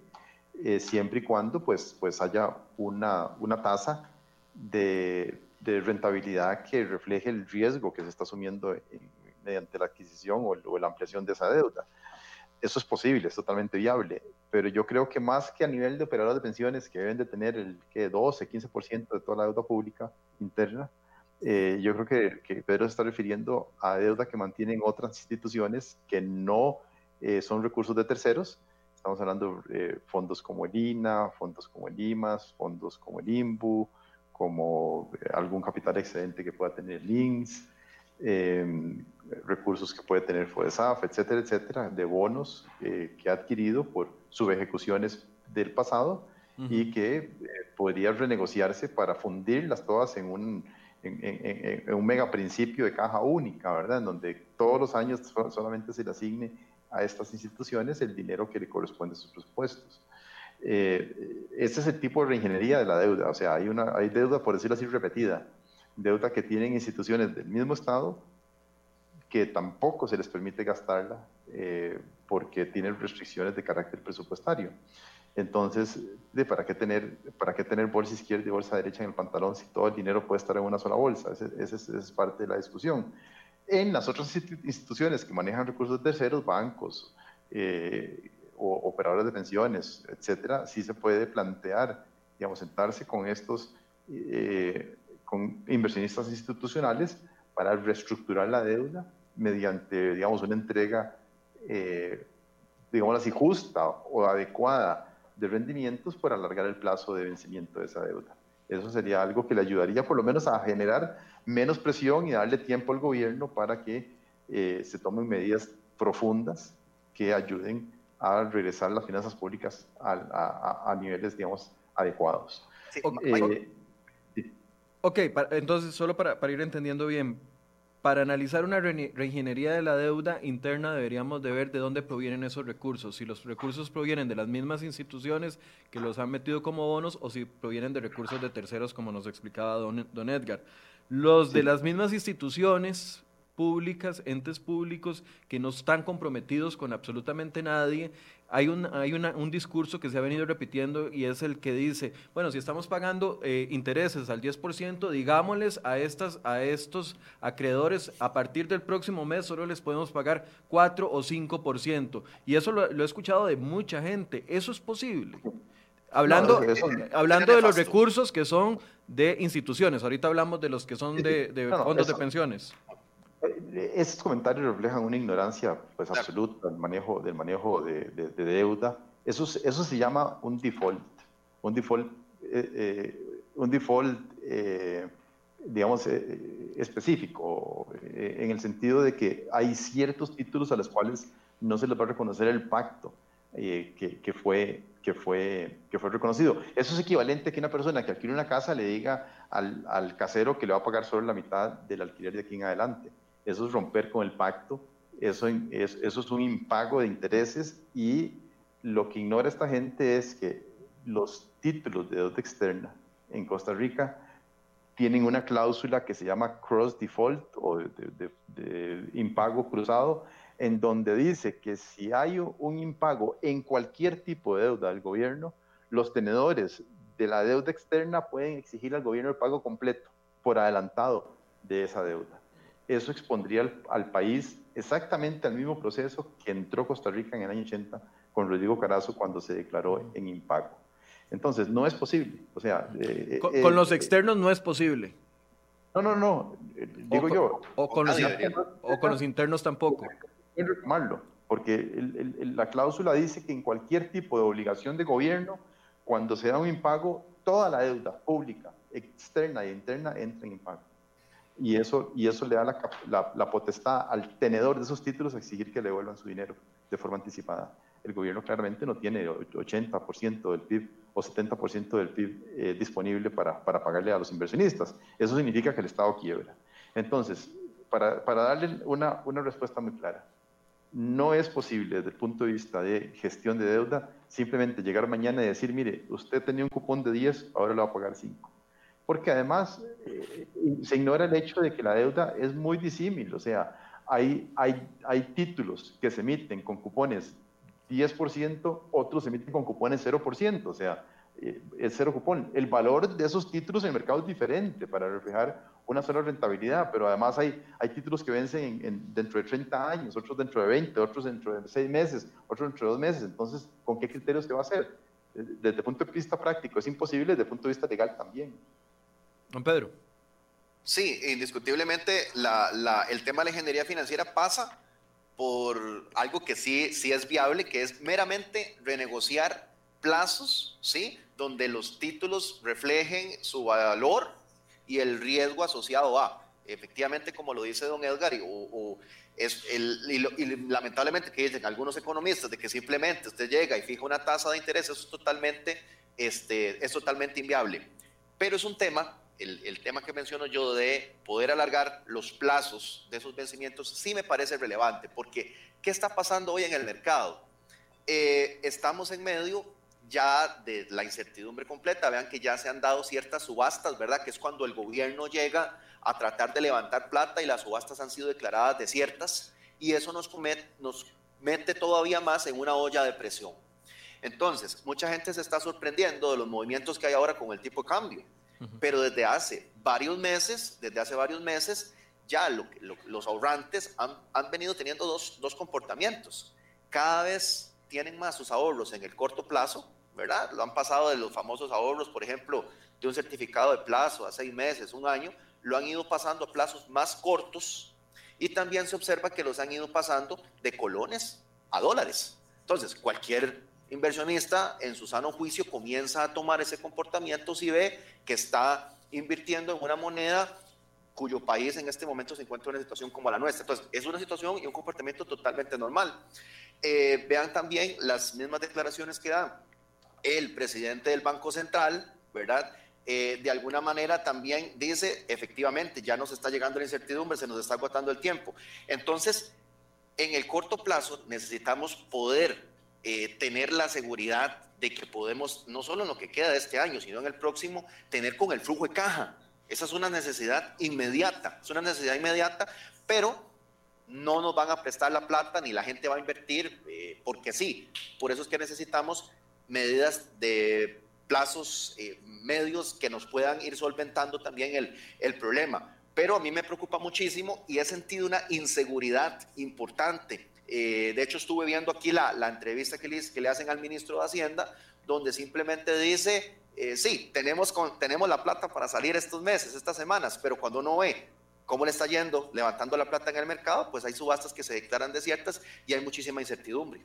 eh, siempre y cuando pues, pues haya una, una tasa de, rentabilidad que refleje el riesgo que se está asumiendo mediante la adquisición o, la ampliación de esa deuda. Eso es posible, es totalmente viable, pero yo creo que más que a nivel de operadores de pensiones que deben de tener el que 12, 15% de toda la deuda pública interna, eh, yo creo que, Pedro se está refiriendo a deuda que mantienen otras instituciones que no eh, son recursos de terceros. Estamos hablando de eh, fondos como el INA, fondos como el IMAS, fondos como el INBU, como algún capital excedente que pueda tener el INS, em, recursos que puede tener FODESAF, etcétera, etcétera, de bonos que ha adquirido por subejecuciones del pasado y que podría renegociarse para fundirlas todas en un en, un mega principio de caja única, ¿verdad? En donde todos los años solamente se le asigne a estas instituciones el dinero que le corresponde a sus presupuestos. Este es el tipo de reingeniería de la deuda, o sea, hay, una, hay deuda, por decirlo así, repetida, deuda que tienen instituciones del mismo Estado que tampoco se les permite gastarla eh, porque tienen restricciones de carácter presupuestario. Entonces, ¿de ¿para, qué tener, ¿para qué tener bolsa izquierda y bolsa derecha en el pantalón si todo el dinero puede estar en una sola bolsa? Esa es, parte de la discusión. En las otras instituciones que manejan recursos terceros, bancos eh, o operadores de pensiones, etcétera, sí se puede plantear, digamos, sentarse con estos, eh, con inversionistas institucionales para reestructurar la deuda mediante, digamos, una entrega, eh, digamos así, justa o adecuada de rendimientos por alargar el plazo de vencimiento de esa deuda. Eso sería algo que le ayudaría por lo menos a generar menos presión y darle tiempo al gobierno para que eh, se tomen medidas profundas que ayuden a regresar las finanzas públicas a, a, niveles, digamos, adecuados. ok, entonces solo para, para ir entendiendo bien, para analizar una reingeniería de la deuda interna deberíamos de ver de dónde provienen esos recursos, si los recursos provienen de las mismas instituciones que los han metido como bonos o si provienen de recursos de terceros como nos explicaba don, don Edgar. Los de las mismas instituciones públicas, entes públicos que no están comprometidos con absolutamente nadie, hay, un, hay un discurso que se ha venido repitiendo y es el que dice, bueno, si estamos pagando eh, intereses al 10%, digámosles a, estas, a estos acreedores, a partir del próximo mes solo les podemos pagar 4 o 5%. Y eso lo, he escuchado de mucha gente. ¿Eso es posible? Hablando, hablando de los recursos que son de instituciones, ahorita hablemos de los que son de, fondos de pensiones. Esos comentarios reflejan una ignorancia pues, absoluta del manejo, del manejo de, deuda. Eso, eso se llama un default. Un default, eh, eh, un default eh, digamos, específico, en el sentido de que hay ciertos títulos a los cuales no se les va a reconocer el pacto que, que, fue, que, fue, que fue reconocido. Eso es equivalente a que una persona que adquiere una casa le diga al, al casero que le va a pagar solo la mitad del alquiler de aquí en adelante eso es romper con el pacto, eso es, un impago de intereses y lo que ignora esta gente es que los títulos de deuda externa en Costa Rica tienen una cláusula que se llama cross default o de, de, impago cruzado, en donde dice que si hay un impago en cualquier tipo de deuda del gobierno, los tenedores de la deuda externa pueden exigir al gobierno el pago completo por adelantado de esa deuda eso expondría al, país exactamente al mismo proceso que entró Costa Rica en el año 80 con Rodrigo Carazo cuando se declaró en impago. Entonces, no es posible. O sea, eh, con, eh, los externos no es posible. No, no, no. Digo yo. O con, los, o con los internos tampoco. Malo, porque la cláusula dice que en cualquier tipo de obligación de gobierno, cuando se da un impago, toda la deuda pública, externa e interna entra en impago y eso, y eso le da la, la, potestad al tenedor de esos títulos a exigir que le devuelvan su dinero de forma anticipada. El gobierno claramente no tiene 80% del PIB o 70% del PIB eh, disponible para, para, pagarle a los inversionistas. Eso significa que el Estado quiebra. Entonces, para, para darle una, una respuesta muy clara, no es posible desde el punto de vista de gestión de deuda simplemente llegar mañana y decir, mire, usted tenía un cupón de 10, ahora le va a pagar 5 porque además eh, se ignora el hecho de que la deuda es muy disímil, o sea, hay, títulos que se emiten con cupones 10%, otros se emiten con cupones 0%, o sea, eh, es cero cupón. El valor de esos títulos en el mercado es diferente para reflejar una sola rentabilidad, pero además hay, hay títulos que vencen en, dentro de 30 años, otros dentro de 20, otros dentro de 6 meses, otros dentro de 2 meses. Entonces, ¿con qué criterios se va a hacer? Desde el punto de vista práctico es imposible, desde el punto de vista legal también. Don Pedro. Sí, indiscutiblemente el tema de la ingeniería financiera pasa por algo que sí, sí es viable, que es meramente renegociar plazos, ¿sí? Donde los títulos reflejen su valor y el riesgo asociado a. Efectivamente, como lo dice don Edgar, y, es el, y, lamentablemente que dicen algunos economistas de que simplemente usted llega y fija una tasa de interés, eso es totalmente, este, es totalmente inviable. Pero es un tema el, tema que menciono yo de poder alargar los plazos de esos vencimientos sí me parece relevante, porque ¿qué está pasando hoy en el mercado? Eh, estamos en medio ya de la incertidumbre completa. Vean que ya se han dado ciertas subastas, ¿verdad? Que es cuando el gobierno llega a tratar de levantar plata y las subastas han sido declaradas desiertas y eso nos, nos mete todavía más en una olla de presión. Entonces, mucha gente se está sorprendiendo de los movimientos que hay ahora con el tipo de cambio pero desde hace varios meses, desde hace varios meses, ya los ahorrantes han, han venido teniendo dos, dos, comportamientos. Cada vez tienen más sus ahorros en el corto plazo, ¿verdad? Lo han pasado de los famosos ahorros, por ejemplo, de un certificado de plazo a seis meses, un año, lo han ido pasando a plazos más cortos y también se observa que los han ido pasando de colones a dólares. Entonces, cualquier inversionista en su sano juicio comienza a tomar ese comportamiento si ve que está invirtiendo en una moneda cuyo país en este momento se encuentra en una situación como la nuestra. Entonces, es una situación y un comportamiento totalmente normal. Eh, vean también las mismas declaraciones que da el presidente del Banco Central, ¿verdad? Eh, de alguna manera también dice, efectivamente, ya nos está llegando la incertidumbre, se nos está agotando el tiempo. Entonces, en el corto plazo necesitamos poder eh, tener la seguridad de que podemos, no solo en lo que queda de este año, sino en el próximo, tener con el flujo de caja. Esa es una necesidad inmediata, es una necesidad inmediata, pero no nos van a prestar la plata ni la gente va a invertir eh, porque sí. Por eso es que necesitamos medidas de plazos eh, medios que nos puedan ir solventando también el, el problema. Pero a mí me preocupa muchísimo y he sentido una inseguridad importante. Eh, de hecho, estuve viendo aquí la, la entrevista que le, que le, hacen al ministro de Hacienda, donde simplemente dice, sí, tenemos, con, tenemos la plata para salir estos meses, estas semanas, pero cuando uno ve cómo le está yendo levantando la plata en el mercado, pues hay subastas que se declaran desiertas y hay muchísima incertidumbre.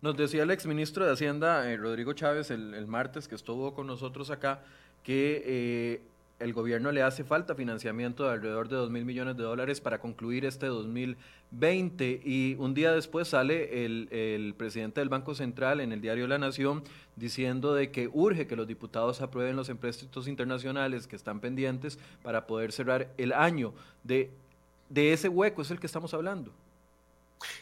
Nos decía el exministro de Hacienda, eh, Rodrigo Chávez, el, martes que estuvo con nosotros acá, que eh, el gobierno le hace falta financiamiento de alrededor de 2 mil millones de dólares para concluir este 2020 y un día después sale el, presidente del Banco Central en el diario La Nación diciendo de que urge que los diputados aprueben los empréstitos internacionales que están pendientes para poder cerrar el año. De, de ese hueco es el que estamos hablando.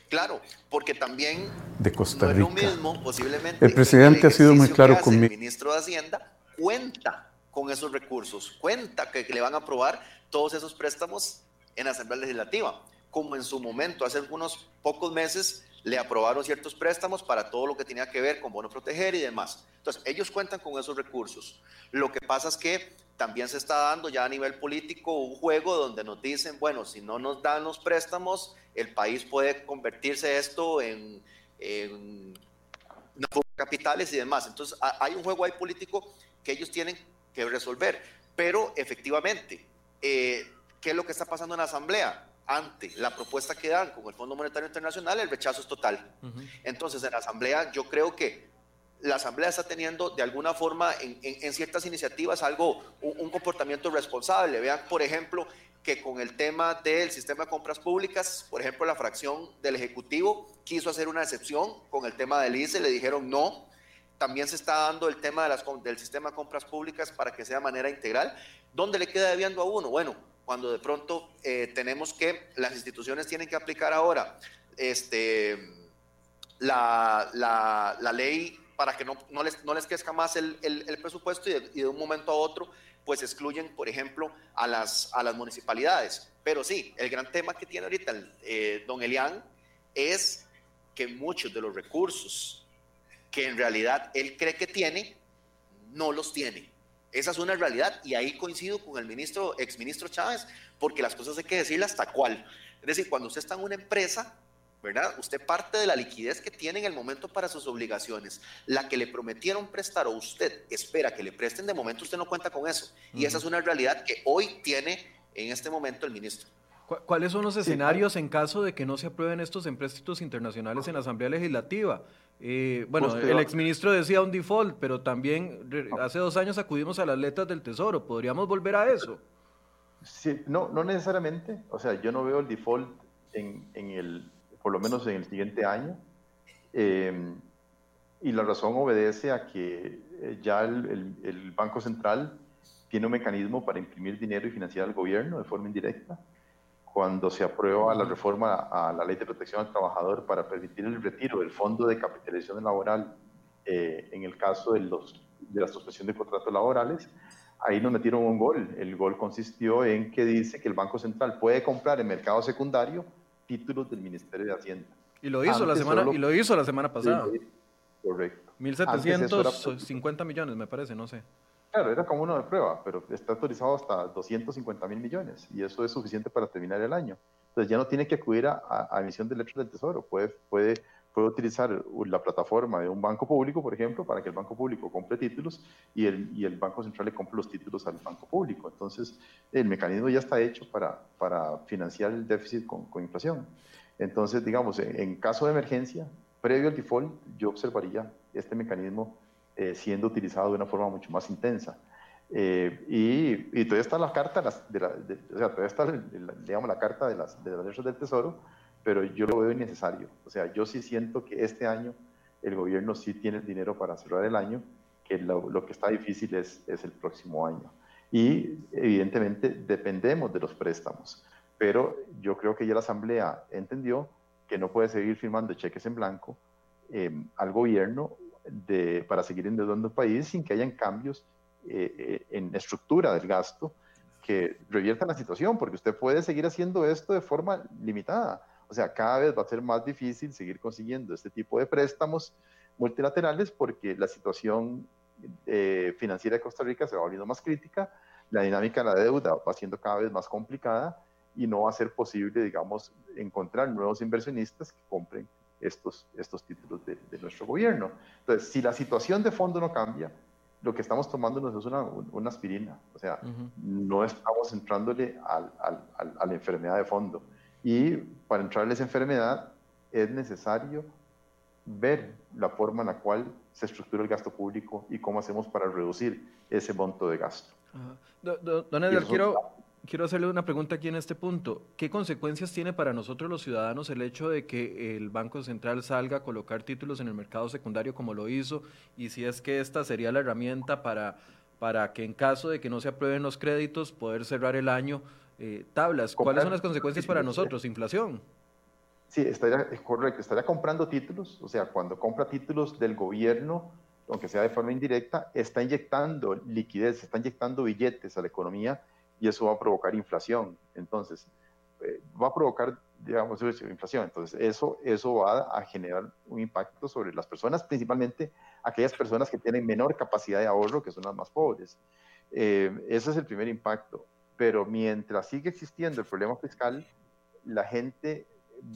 Claro, porque también de Costa Rica. lo mismo, posiblemente. El presidente ha sido muy claro conmigo. El ministro de Hacienda cuenta con esos recursos, cuenta que, le van a aprobar todos esos préstamos en la Asamblea Legislativa, como en su momento, hace algunos pocos meses, le aprobaron ciertos préstamos para todo lo que tenía que ver con bono proteger y demás. Entonces, ellos cuentan con esos recursos. Lo que pasa es que también se está dando ya a nivel político un juego donde nos dicen, bueno, si no nos dan los préstamos, el país puede convertirse esto en, en capitales y demás. Entonces, hay un juego ahí político que ellos tienen que resolver. Pero efectivamente, eh, ¿qué es lo que está pasando en la Asamblea? Ante la propuesta que dan con el Fondo Monetario Internacional, el rechazo es total. Entonces, en la Asamblea, yo creo que la Asamblea está teniendo de alguna forma en, ciertas iniciativas algo, un, comportamiento responsable. Vean, por ejemplo, que con el tema del sistema de compras públicas, por ejemplo, la fracción del Ejecutivo quiso hacer una excepción con el tema del ICE, le dijeron no, también se está dando el tema de las, del sistema de compras públicas para que sea de manera integral. ¿Dónde le queda debiendo a uno? Bueno, cuando de pronto eh, tenemos que, las instituciones tienen que aplicar ahora este, la, la, ley para que no, no, les, no les crezca más el, el, presupuesto y de, un momento a otro pues excluyen, por ejemplo, a las, a las municipalidades. Pero sí, el gran tema que tiene ahorita eh, don Elian es que muchos de los recursos que en realidad él cree que tiene, no los tiene. Esa es una realidad y ahí coincido con el ministro, exministro Chávez, porque las cosas hay que decirlas hasta cuál. Es decir, cuando usted está en una empresa, ¿verdad? Usted parte de la liquidez que tiene en el momento para sus obligaciones. La que le prometieron prestar o usted espera que le presten, de momento usted no cuenta con eso. Y esa es una realidad que hoy tiene en este momento el ministro. ¿Cuáles son los escenarios en caso de que no se aprueben estos empréstitos internacionales en la Asamblea Legislativa? Eh, bueno, el exministro decía un default, pero también hace dos años acudimos a las letras del Tesoro. ¿Podríamos volver a eso? Sí, no, no necesariamente. O sea, yo no veo el default en, en el, por lo menos en el siguiente año. Eh, y la razón obedece a que eh, ya el, el Banco Central tiene un mecanismo para imprimir dinero y financiar al gobierno de forma indirecta cuando se aprueba la reforma a la ley de protección al trabajador para permitir el retiro del fondo de capitalización laboral eh, en el caso de, los, de la suspensión de contratos laborales, ahí nos metieron un gol. El gol consistió en que dice que el Banco Central puede comprar en mercado secundario títulos del Ministerio de Hacienda. Y lo hizo, la semana, y lo hizo la semana pasada. correcto. 1.750 millones, me parece, no sé. Claro, era como uno de prueba, pero está autorizado hasta 250 mil millones y eso es suficiente para terminar el año. Entonces ya no tiene que acudir a, emisión de letras del tesoro, puede, puede, puede utilizar la plataforma de un banco público, por ejemplo, para que el banco público compre títulos y el, y el Banco Central le compre los títulos al banco público. Entonces el mecanismo ya está hecho para, para financiar el déficit con, con inflación. Entonces, digamos, en, en caso de emergencia, previo al default, yo observaría este mecanismo eh, siendo utilizado de una forma mucho más intensa. Eh, y, y, todavía está la carta, de la, está, digamos, la carta de las, de las del Tesoro, pero yo lo veo innecesario. O sea, yo sí siento que este año el gobierno sí tiene el dinero para cerrar el año, que lo, que está difícil es, es el próximo año. Y evidentemente dependemos de los préstamos, pero yo creo que ya la Asamblea entendió que no puede seguir firmando cheques en blanco eh, al gobierno de, para seguir endeudando el país sin que hayan cambios eh, eh, en estructura del gasto que reviertan la situación, porque usted puede seguir haciendo esto de forma limitada. O sea, cada vez va a ser más difícil seguir consiguiendo este tipo de préstamos multilaterales porque la situación financiera de Costa Rica se va volviendo más crítica, la dinámica de la deuda va siendo cada vez más complicada y no va a ser posible, digamos, encontrar nuevos inversionistas que compren estos, estos títulos de, nuestro gobierno. Entonces, si la situación de fondo no cambia, lo que estamos tomándonos es una, una aspirina, o sea, no estamos entrándole al, al, a la enfermedad de fondo. Y para entrarle a esa enfermedad es necesario ver la forma en la cual se estructura el gasto público y cómo hacemos para reducir ese monto de gasto. Don Edgar, quiero, quiero hacerle una pregunta aquí en este punto. ¿Qué consecuencias tiene para nosotros los ciudadanos el hecho de que el Banco Central salga a colocar títulos en el mercado secundario como lo hizo? Y si es que esta sería la herramienta para, para que en caso de que no se aprueben los créditos, poder cerrar el año eh, tablas. ¿Cuáles son las consecuencias para nosotros? Inflación. Sí, estaría, correcto, estaría comprando títulos, o sea, cuando compra títulos del gobierno, aunque sea de forma indirecta, está inyectando liquidez, está inyectando billetes a la economía y eso va a provocar inflación. Entonces, eh, va a provocar, digamos, inflación. Entonces, eso, eso va a generar un impacto sobre las personas, principalmente aquellas personas que tienen menor capacidad de ahorro, que son las más pobres. Eh, ese es el primer impacto. Pero mientras sigue existiendo el problema fiscal, la gente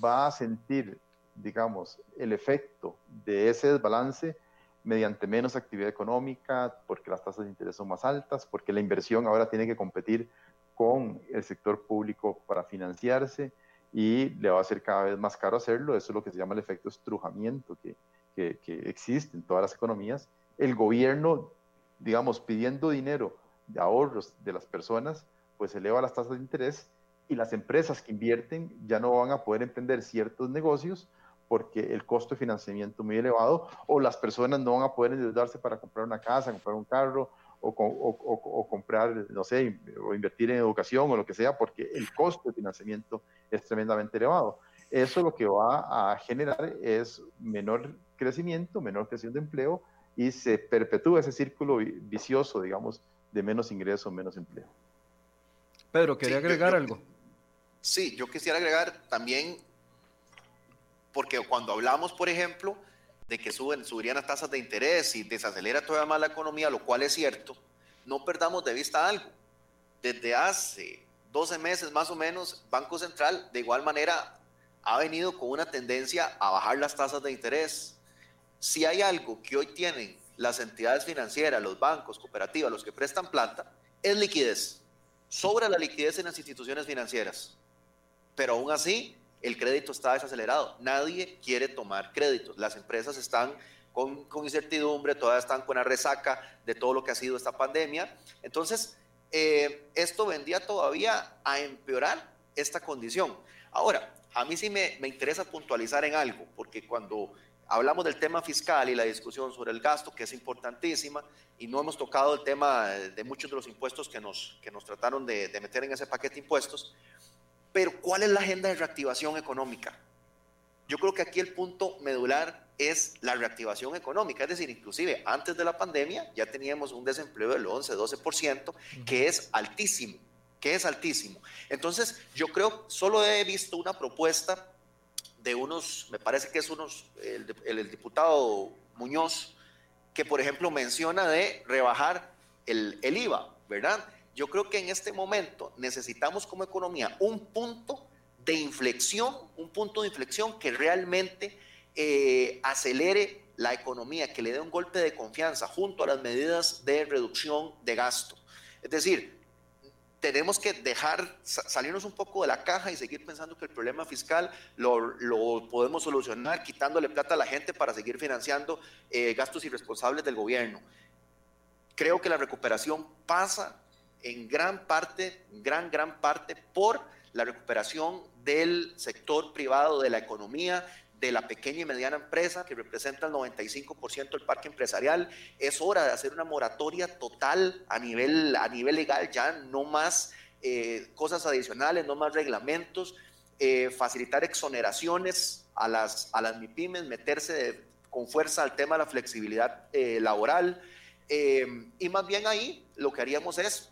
va a sentir, digamos, el efecto de ese desbalance mediante menos actividad económica, porque las tasas de interés son más altas, porque la inversión ahora tiene que competir con el sector público para financiarse y le va a ser cada vez más caro hacerlo. Eso es lo que se llama el efecto estrujamiento que, que, que existe en todas las economías. El gobierno, digamos, pidiendo dinero de ahorros de las personas, pues eleva las tasas de interés y las empresas que invierten ya no van a poder emprender ciertos negocios porque el costo de financiamiento es muy elevado, o las personas no van a poder endeudarse para comprar una casa, comprar un carro, o, o, comprar, no sé, o invertir en educación o lo que sea, porque el costo de financiamiento es tremendamente elevado. Eso lo que va a generar es menor crecimiento, menor creación de empleo y se perpetúa ese círculo vicioso, digamos, de menos ingresos, menos empleo. Pedro, ¿quería agregar algo? Sí, yo quisiera agregar también porque cuando hablamos, por ejemplo, de que suben, subirían las tasas de interés y desacelera todavía más la economía, lo cual es cierto, no perdamos de vista algo. Desde hace 12 meses más o menos, Banco Central de igual manera ha venido con una tendencia a bajar las tasas de interés. Si hay algo que hoy tienen las entidades financieras, los bancos, cooperativas, los que prestan plata, es liquidez. Sobra la liquidez en las instituciones financieras. Pero aún así, el crédito está desacelerado. Nadie quiere tomar créditos. Las empresas están con, incertidumbre, todas están con la resaca de todo lo que ha sido esta pandemia. Entonces, eh, esto vendía todavía a empeorar esta condición. Ahora, a mí sí me, interesa puntualizar en algo, porque cuando hablamos del tema fiscal y la discusión sobre el gasto, que es importantísima, y no hemos tocado el tema de muchos de los impuestos que nos, que nos trataron de, de meter en ese paquete de impuestos, pero ¿cuál es la agenda de reactivación económica? Yo creo que aquí el punto medular es la reactivación económica, es decir, inclusive antes de la pandemia ya teníamos un desempleo del 11, 12%, que es altísimo, que es altísimo. Entonces, yo creo, solo he visto una propuesta de unos, me parece que es unos, el, el diputado Muñoz, que por ejemplo menciona de rebajar el, el IVA, ¿verdad? Yo creo que en este momento necesitamos como economía un punto de inflexión, un punto de inflexión que realmente eh, acelere la economía, que le dé un golpe de confianza junto a las medidas de reducción de gasto. Es decir, tenemos que dejar salirnos un poco de la caja y seguir pensando que el problema fiscal lo, podemos solucionar quitándole plata a la gente para seguir financiando eh, gastos irresponsables del gobierno. Creo que la recuperación pasa en gran parte, gran, gran parte por la recuperación del sector privado de la economía, de la pequeña y mediana empresa, que representa el 95% del parque empresarial. Es hora de hacer una moratoria total a nivel, a nivel legal, ya no más eh, cosas adicionales, no más reglamentos, eh, facilitar exoneraciones a las, a las MIPIMES, meterse con fuerza al tema de la flexibilidad eh, laboral. y más bien ahí lo que haríamos es,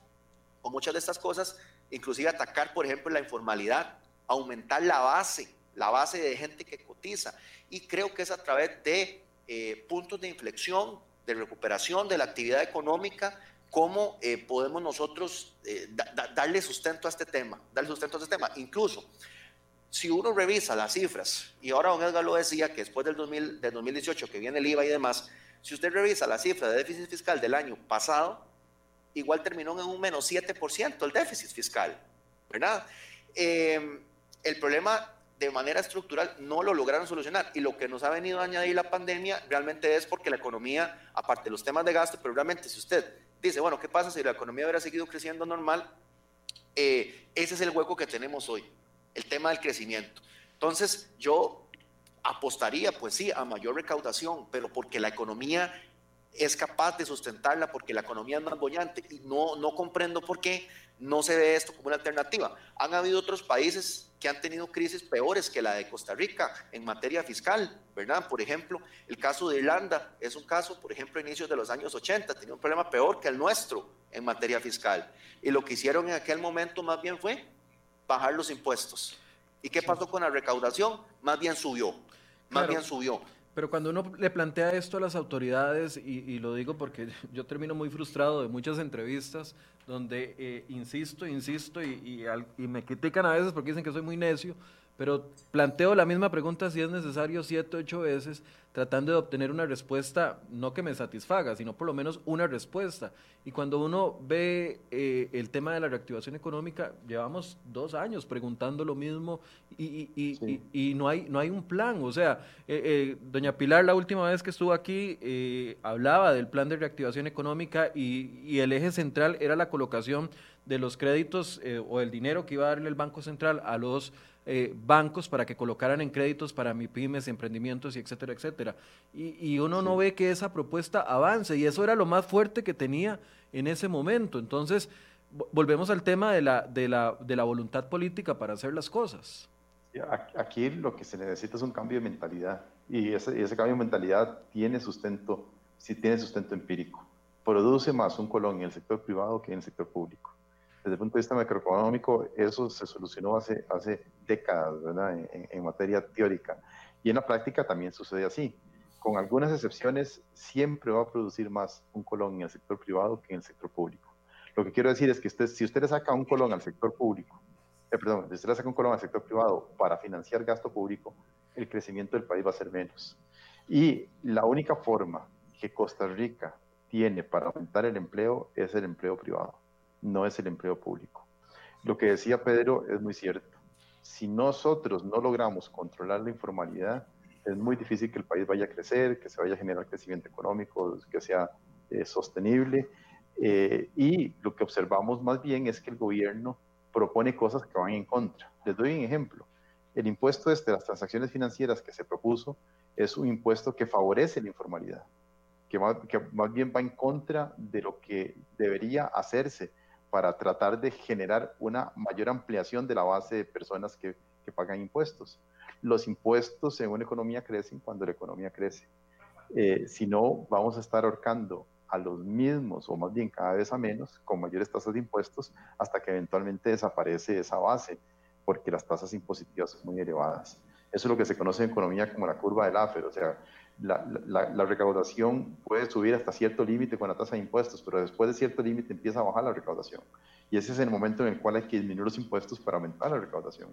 muchas de estas cosas, inclusive atacar, por ejemplo, la informalidad, aumentar la base la base de gente que cotiza. Y creo que es a través de eh, puntos de inflexión, de recuperación de la actividad económica, cómo eh, podemos nosotros eh, darle sustento a este tema, darle sustento a este tema. Incluso, si uno revisa las cifras, y ahora don Edgar lo decía, que después del, 2000, del 2018, que viene el IVA y demás, si usted revisa la cifra de déficit fiscal del año pasado, igual terminó en un menos 7% el déficit fiscal, ¿verdad? el problema de manera estructural no lo lograron solucionar. Y lo que nos ha venido a añadir la pandemia realmente es porque la economía, aparte de los temas de gasto, pero realmente si usted dice, bueno, ¿qué pasa si la economía hubiera seguido creciendo normal? Eh, ese es el hueco que tenemos hoy, el tema del crecimiento. Entonces yo apostaría, pues sí, a mayor recaudación, pero porque la economía es capaz de sustentarla, porque la economía es más bollante. Y no, no comprendo por qué no se ve esto como una alternativa. Han habido otros países que han tenido crisis peores que la de Costa Rica en materia fiscal, ¿verdad? Por ejemplo, el caso de Irlanda es un caso, por ejemplo, a inicios de los años 80, tenía un problema peor que el nuestro en materia fiscal. Y lo que hicieron en aquel momento más bien fue bajar los impuestos. ¿Y qué pasó con la recaudación? Más bien subió, más bien subió. Pero cuando uno le plantea esto a las autoridades, y, lo digo porque [laughs] yo termino muy frustrado de muchas entrevistas donde eh, insisto, insisto y, y, me critican a veces porque dicen que soy muy necio, pero planteo la misma pregunta si es necesario siete, ocho veces, tratando de obtener una respuesta, no que me satisfaga, sino por lo menos una respuesta. Y cuando uno ve eh, el tema de la reactivación económica, llevamos dos años preguntando lo mismo y, y, y, no, hay, no hay un plan. O sea, eh, eh, doña Pilar la última vez que estuvo aquí hablaba del plan de reactivación económica y el eje central era la colocación de los créditos o el dinero que iba a darle el Banco Central a los eh, bancos para que colocaran en créditos para mi pymes, emprendimientos y etcétera, etcétera. Y, uno no ve que esa propuesta avance y eso era lo más fuerte que tenía en ese momento. Entonces, volvemos al tema de la, de la, de la voluntad política para hacer las cosas. Aquí lo que se necesita es un cambio de mentalidad y ese, ese cambio de mentalidad tiene sustento, sí tiene sustento empírico. Produce más un colón en el sector privado que en el sector público desde el punto de vista macroeconómico, eso se solucionó hace, hace décadas, ¿verdad? En, materia teórica. Y en la práctica también sucede así. Con algunas excepciones, siempre va a producir más un colón en el sector privado que en el sector público. Lo que quiero decir es que usted, si usted le saca un colón al sector público, eh, perdón, si usted le saca un colón al sector privado para financiar gasto público, el crecimiento del país va a ser menos. Y la única forma que Costa Rica tiene para aumentar el empleo es el empleo privado no es el empleo público. Lo que decía Pedro es muy cierto. Si nosotros no logramos controlar la informalidad, es muy difícil que el país vaya a crecer, que se vaya a generar crecimiento económico, que sea eh, sostenible. Eh, y lo que observamos más bien es que el gobierno propone cosas que van en contra. Les doy un ejemplo. El impuesto este de las transacciones financieras que se propuso es un impuesto que favorece la informalidad, que más bien va en contra de lo que debería hacerse para tratar de generar una mayor ampliación de la base de personas que, que pagan impuestos. Los impuestos en una economía crecen cuando la economía crece. Eh, si no, vamos a estar ahorcando a los mismos, o más bien cada vez a menos, con mayores tasas de impuestos, hasta que eventualmente desaparece esa base, porque las tasas impositivas son muy elevadas. Eso es lo que se conoce en economía como la curva del AFER, o sea, la, recaudación puede subir hasta cierto límite con la tasa de impuestos, pero después de cierto límite empieza a bajar la recaudación. Y ese es el momento en el cual hay que disminuir los impuestos para aumentar la recaudación.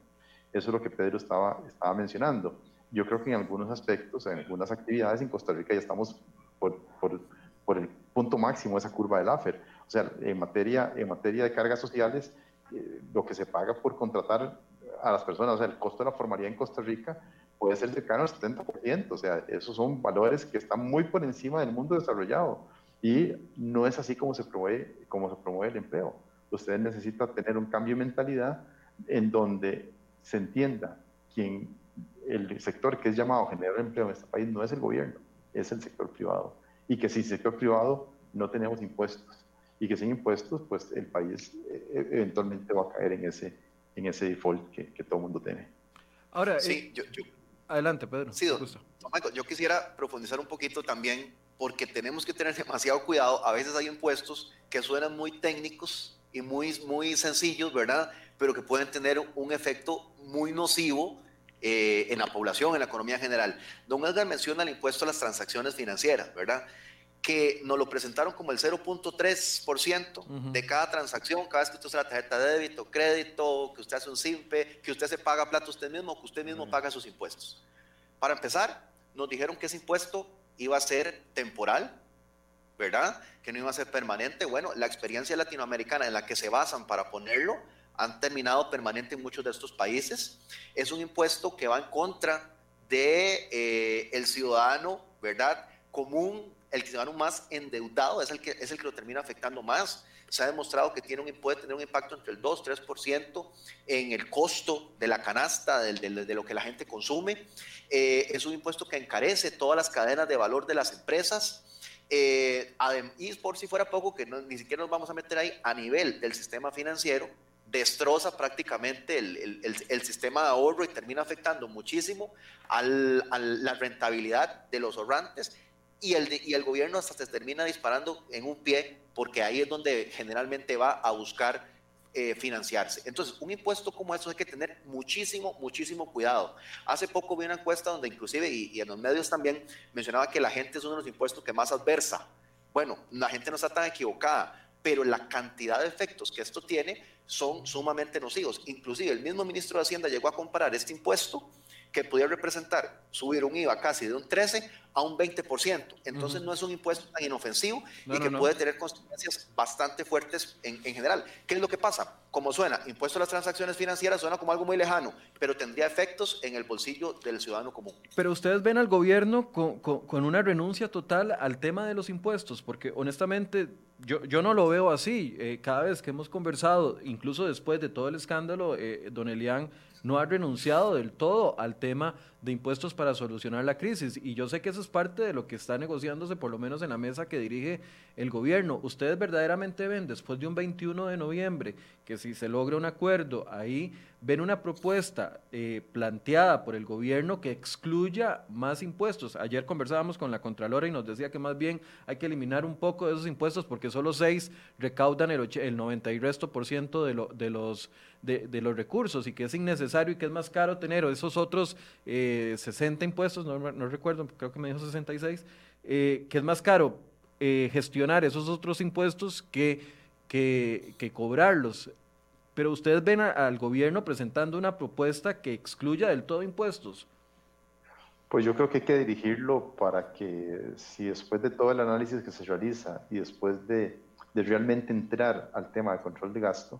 Eso es lo que Pedro estaba, estaba mencionando. Yo creo que en algunos aspectos, en algunas actividades en Costa Rica ya estamos por, por, por el punto máximo de esa curva del AFER. O sea, en materia, en materia de cargas sociales, eh, lo que se paga por contratar a las personas, o sea, el costo de la formalidad en Costa Rica puede ser cercano al 70%, o sea, esos son valores que están muy por encima del mundo desarrollado y no es así como se promueve, como se promueve el empleo. Usted necesita tener un cambio de mentalidad en donde se entienda quien el sector que es llamado generar empleo en este país no es el gobierno, es el sector privado. Y que sin sector privado no tenemos impuestos. Y que sin impuestos, pues el país eh, eventualmente va a caer en ese, en ese default que, que todo el mundo tiene. Ahora, sí, eh, yo, adelante, Pedro. Sí, yo quisiera profundizar un poquito también porque tenemos que tener [laughs] demasiado cuidado. A veces hay impuestos que suenan muy técnicos y muy, muy sencillos, ¿verdad? Pero que pueden tener un efecto muy nocivo eh, en la población, en la economía general. Don Edgar menciona el impuesto a las transacciones financieras, ¿verdad? Que nos lo presentaron como el 0.3% de cada transacción, cada vez que usted usa la tarjeta de débito, crédito, que usted hace un SIMPE, que usted se paga plata usted mismo, que usted mismo paga sus impuestos. Para empezar, nos dijeron que ese impuesto iba a ser temporal, ¿verdad? Que no iba a ser permanente. Bueno, la experiencia latinoamericana en la que se basan para ponerlo han terminado permanente en muchos de estos países. Es un impuesto que va en contra de eh, el ciudadano, ¿verdad? Común, el ciudadano más endeudado es el que es el que lo termina afectando más. Se ha demostrado que tiene un, puede tener un impacto entre el 2 3% en el costo de la canasta, de, de, lo que la gente consume. Eh, es un impuesto que encarece todas las cadenas de valor de las empresas. Eh, y por si fuera poco, que ni siquiera nos vamos a meter ahí, a nivel del sistema financiero, destroza prácticamente el, el, sistema de ahorro y termina afectando muchísimo a la rentabilidad de los ahorrantes y el, y el gobierno hasta se termina disparando en un pie porque ahí es donde generalmente va a buscar eh, financiarse. Entonces, un impuesto como eso hay que tener muchísimo, muchísimo cuidado. Hace poco vi una encuesta donde inclusive, y, en los medios también, mencionaba que la gente es uno de los impuestos que más adversa. Bueno, la gente no está tan equivocada, pero la cantidad de efectos que esto tiene son sumamente nocivos. Inclusive el mismo ministro de Hacienda llegó a comparar este impuesto que podía representar subir un IVA casi de un 13 a un 20%. Entonces no es un impuesto tan inofensivo y que puede tener consecuencias bastante fuertes en, general. ¿Qué es lo que pasa? Como suena, impuesto a las transacciones financieras suena como algo muy lejano, pero tendría efectos en el bolsillo del ciudadano común. Pero ustedes ven al gobierno con, una renuncia total al tema de los impuestos, porque honestamente yo, yo no lo veo así. Eh, cada vez que hemos conversado, incluso después de todo el escándalo, eh, don Elian no ha renunciado del todo al tema de impuestos para solucionar la crisis. Y yo sé que eso es parte de lo que está negociándose, por lo menos en la mesa que dirige el gobierno. ¿Ustedes verdaderamente ven, después de un 21 de noviembre, que si se logra un acuerdo, ahí ven una propuesta eh, planteada por el gobierno que excluya más impuestos? Ayer conversábamos con la Contralora y nos decía que más bien hay que eliminar un poco de esos impuestos porque solo seis recaudan el, el 90 y resto por ciento de, lo, de, los, de, los recursos y que es innecesario y que es más caro tener esos otros... Eh, 60 impuestos, no, no, recuerdo, creo que me dijo 66, eh, que es más caro eh, gestionar esos otros impuestos que, que, cobrarlos. Pero ustedes ven al gobierno presentando una propuesta que excluya del todo impuestos. Pues yo creo que hay que dirigirlo para que si después de todo el análisis que se realiza y después de, de realmente entrar al tema de control de gasto,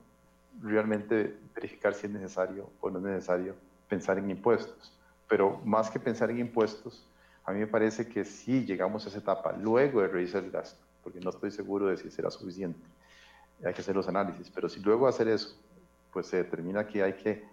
realmente verificar si es necesario o no es necesario pensar en impuestos. Pero más que pensar en impuestos, a mí me parece que si llegamos a esa etapa, luego de revisar el gasto, porque no estoy seguro de si será suficiente, hay que hacer los análisis, pero si luego hacer eso, pues se determina que hay que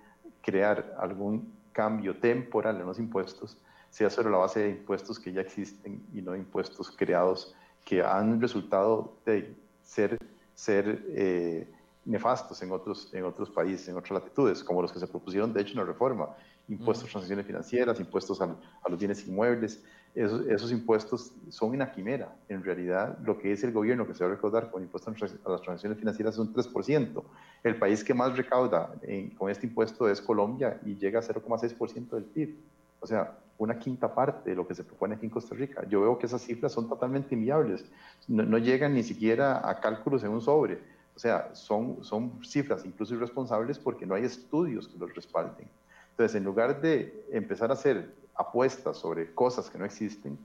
crear algún cambio temporal en los impuestos, sea sobre la base de impuestos que ya existen y no impuestos creados que han resultado de ser, ser eh, nefastos en otros, en otros países, en otras latitudes, como los que se propusieron de hecho en la reforma, impuestos a transacciones financieras, impuestos a, los bienes inmuebles, esos, esos, impuestos son una quimera. En realidad, lo que es el gobierno que se va a recaudar con impuestos a las transacciones financieras es un 3%. El país que más recauda con este impuesto es Colombia y llega a 0,6% del PIB. O sea, una quinta parte de lo que se propone aquí en Costa Rica. Yo veo que esas cifras son totalmente inviables. No, no llegan ni siquiera a cálculos en un sobre. O sea, son, son cifras incluso irresponsables porque no hay estudios que los respalden. Entonces, en lugar de empezar a hacer apuestas sobre cosas que no existen,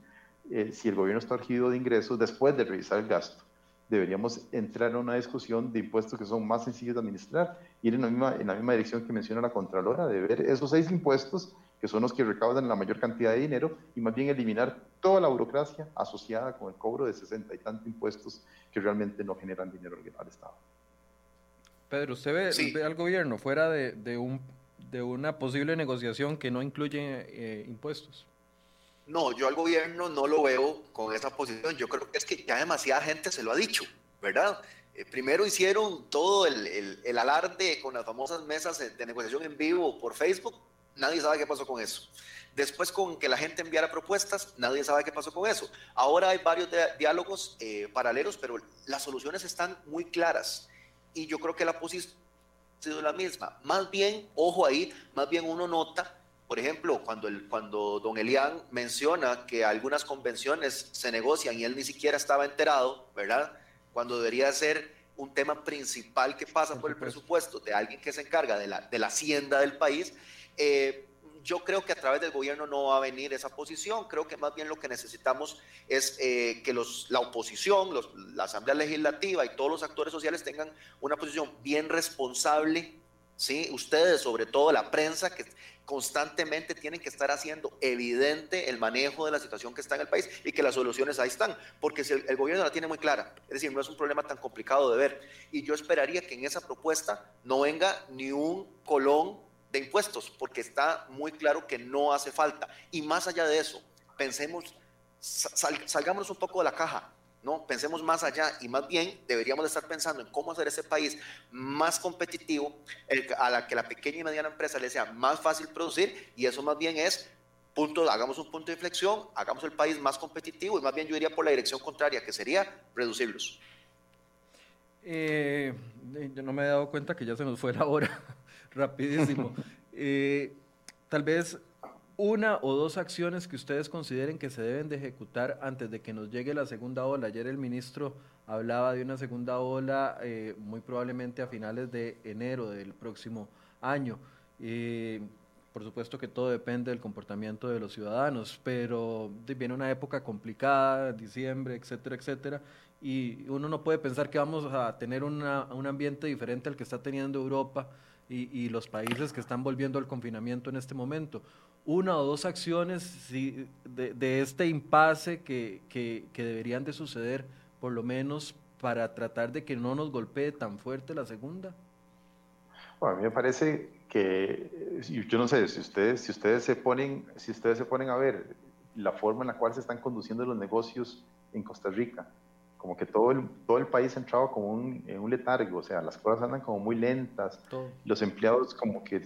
eh, si el gobierno está urgido de ingresos, después de revisar el gasto, deberíamos entrar en una discusión de impuestos que son más sencillos de administrar, ir en la misma, en la misma dirección que menciona la Contralora, de ver esos seis impuestos que son los que recaudan la mayor cantidad de dinero y más bien eliminar toda la burocracia asociada con el cobro de sesenta y tantos impuestos que realmente no generan dinero al Estado. Pedro, ¿usted ve, al gobierno fuera de, de un de una posible negociación que no incluye eh, impuestos. No, yo al gobierno no lo veo con esa posición. Yo creo que es que ya demasiada gente se lo ha dicho, ¿verdad? Eh, primero hicieron todo el, el, alarde con las famosas mesas de negociación en vivo por Facebook. Nadie sabe qué pasó con eso. Después con que la gente enviara propuestas, nadie sabe qué pasó con eso. Ahora hay varios diálogos eh, paralelos, pero las soluciones están muy claras. Y yo creo que la posición sido la misma. Más bien, ojo ahí, más bien uno nota por ejemplo, cuando, el, cuando don Elian menciona que algunas convenciones se negocian y él ni siquiera estaba enterado, ¿verdad? Cuando debería ser un tema principal que pasa por el presupuesto de alguien que se encarga de la, de la hacienda del país, eh, yo creo que a través del gobierno no va a venir esa posición. Creo que más bien lo que necesitamos es eh, que los, la oposición, la Asamblea Legislativa y todos los actores sociales tengan una posición bien responsable. ¿sí? Ustedes, sobre todo la prensa, que constantemente tienen que estar haciendo evidente el manejo de la situación que está en el país y que las soluciones ahí están, porque si el, gobierno la tiene muy clara, es decir, no es un problema tan complicado de ver. Y yo esperaría que en esa propuesta no venga ni un colón de impuestos, porque está muy claro que no hace falta. Y más allá de eso, pensemos, salgámonos un poco de la caja. ¿no? Pensemos más allá y más bien deberíamos estar pensando en cómo hacer ese país más competitivo, a la que la pequeña y mediana empresa le sea más fácil producir y eso más bien es punto, hagamos un punto de inflexión, hagamos el país más competitivo y más bien yo iría por la dirección contraria, que sería reducirlos. Eh, yo no me he dado cuenta que ya se nos fue la hora, rapidísimo. [laughs] Eh, tal vez una o dos acciones que ustedes consideren que se deben de ejecutar antes de que nos llegue la segunda ola. Ayer el ministro hablaba de una segunda ola eh, muy probablemente a finales de enero del próximo año. por supuesto que todo depende del comportamiento de los ciudadanos, pero viene una época complicada, diciembre, etcétera, etcétera, y uno no puede pensar que vamos a tener un ambiente diferente al que está teniendo Europa y, los países que están volviendo al confinamiento en este momento. Una o dos acciones de, este impasse que, deberían de suceder, por lo menos para tratar de que no nos golpee tan fuerte la segunda. Bueno, a mí me parece que, yo no sé, si ustedes, si ustedes se ponen, si ustedes se ponen a ver la forma en la cual se están conduciendo los negocios en Costa Rica, como que todo el, todo el país entraba como un, en un letargo, o sea, las cosas andan como muy lentas, los empleados como que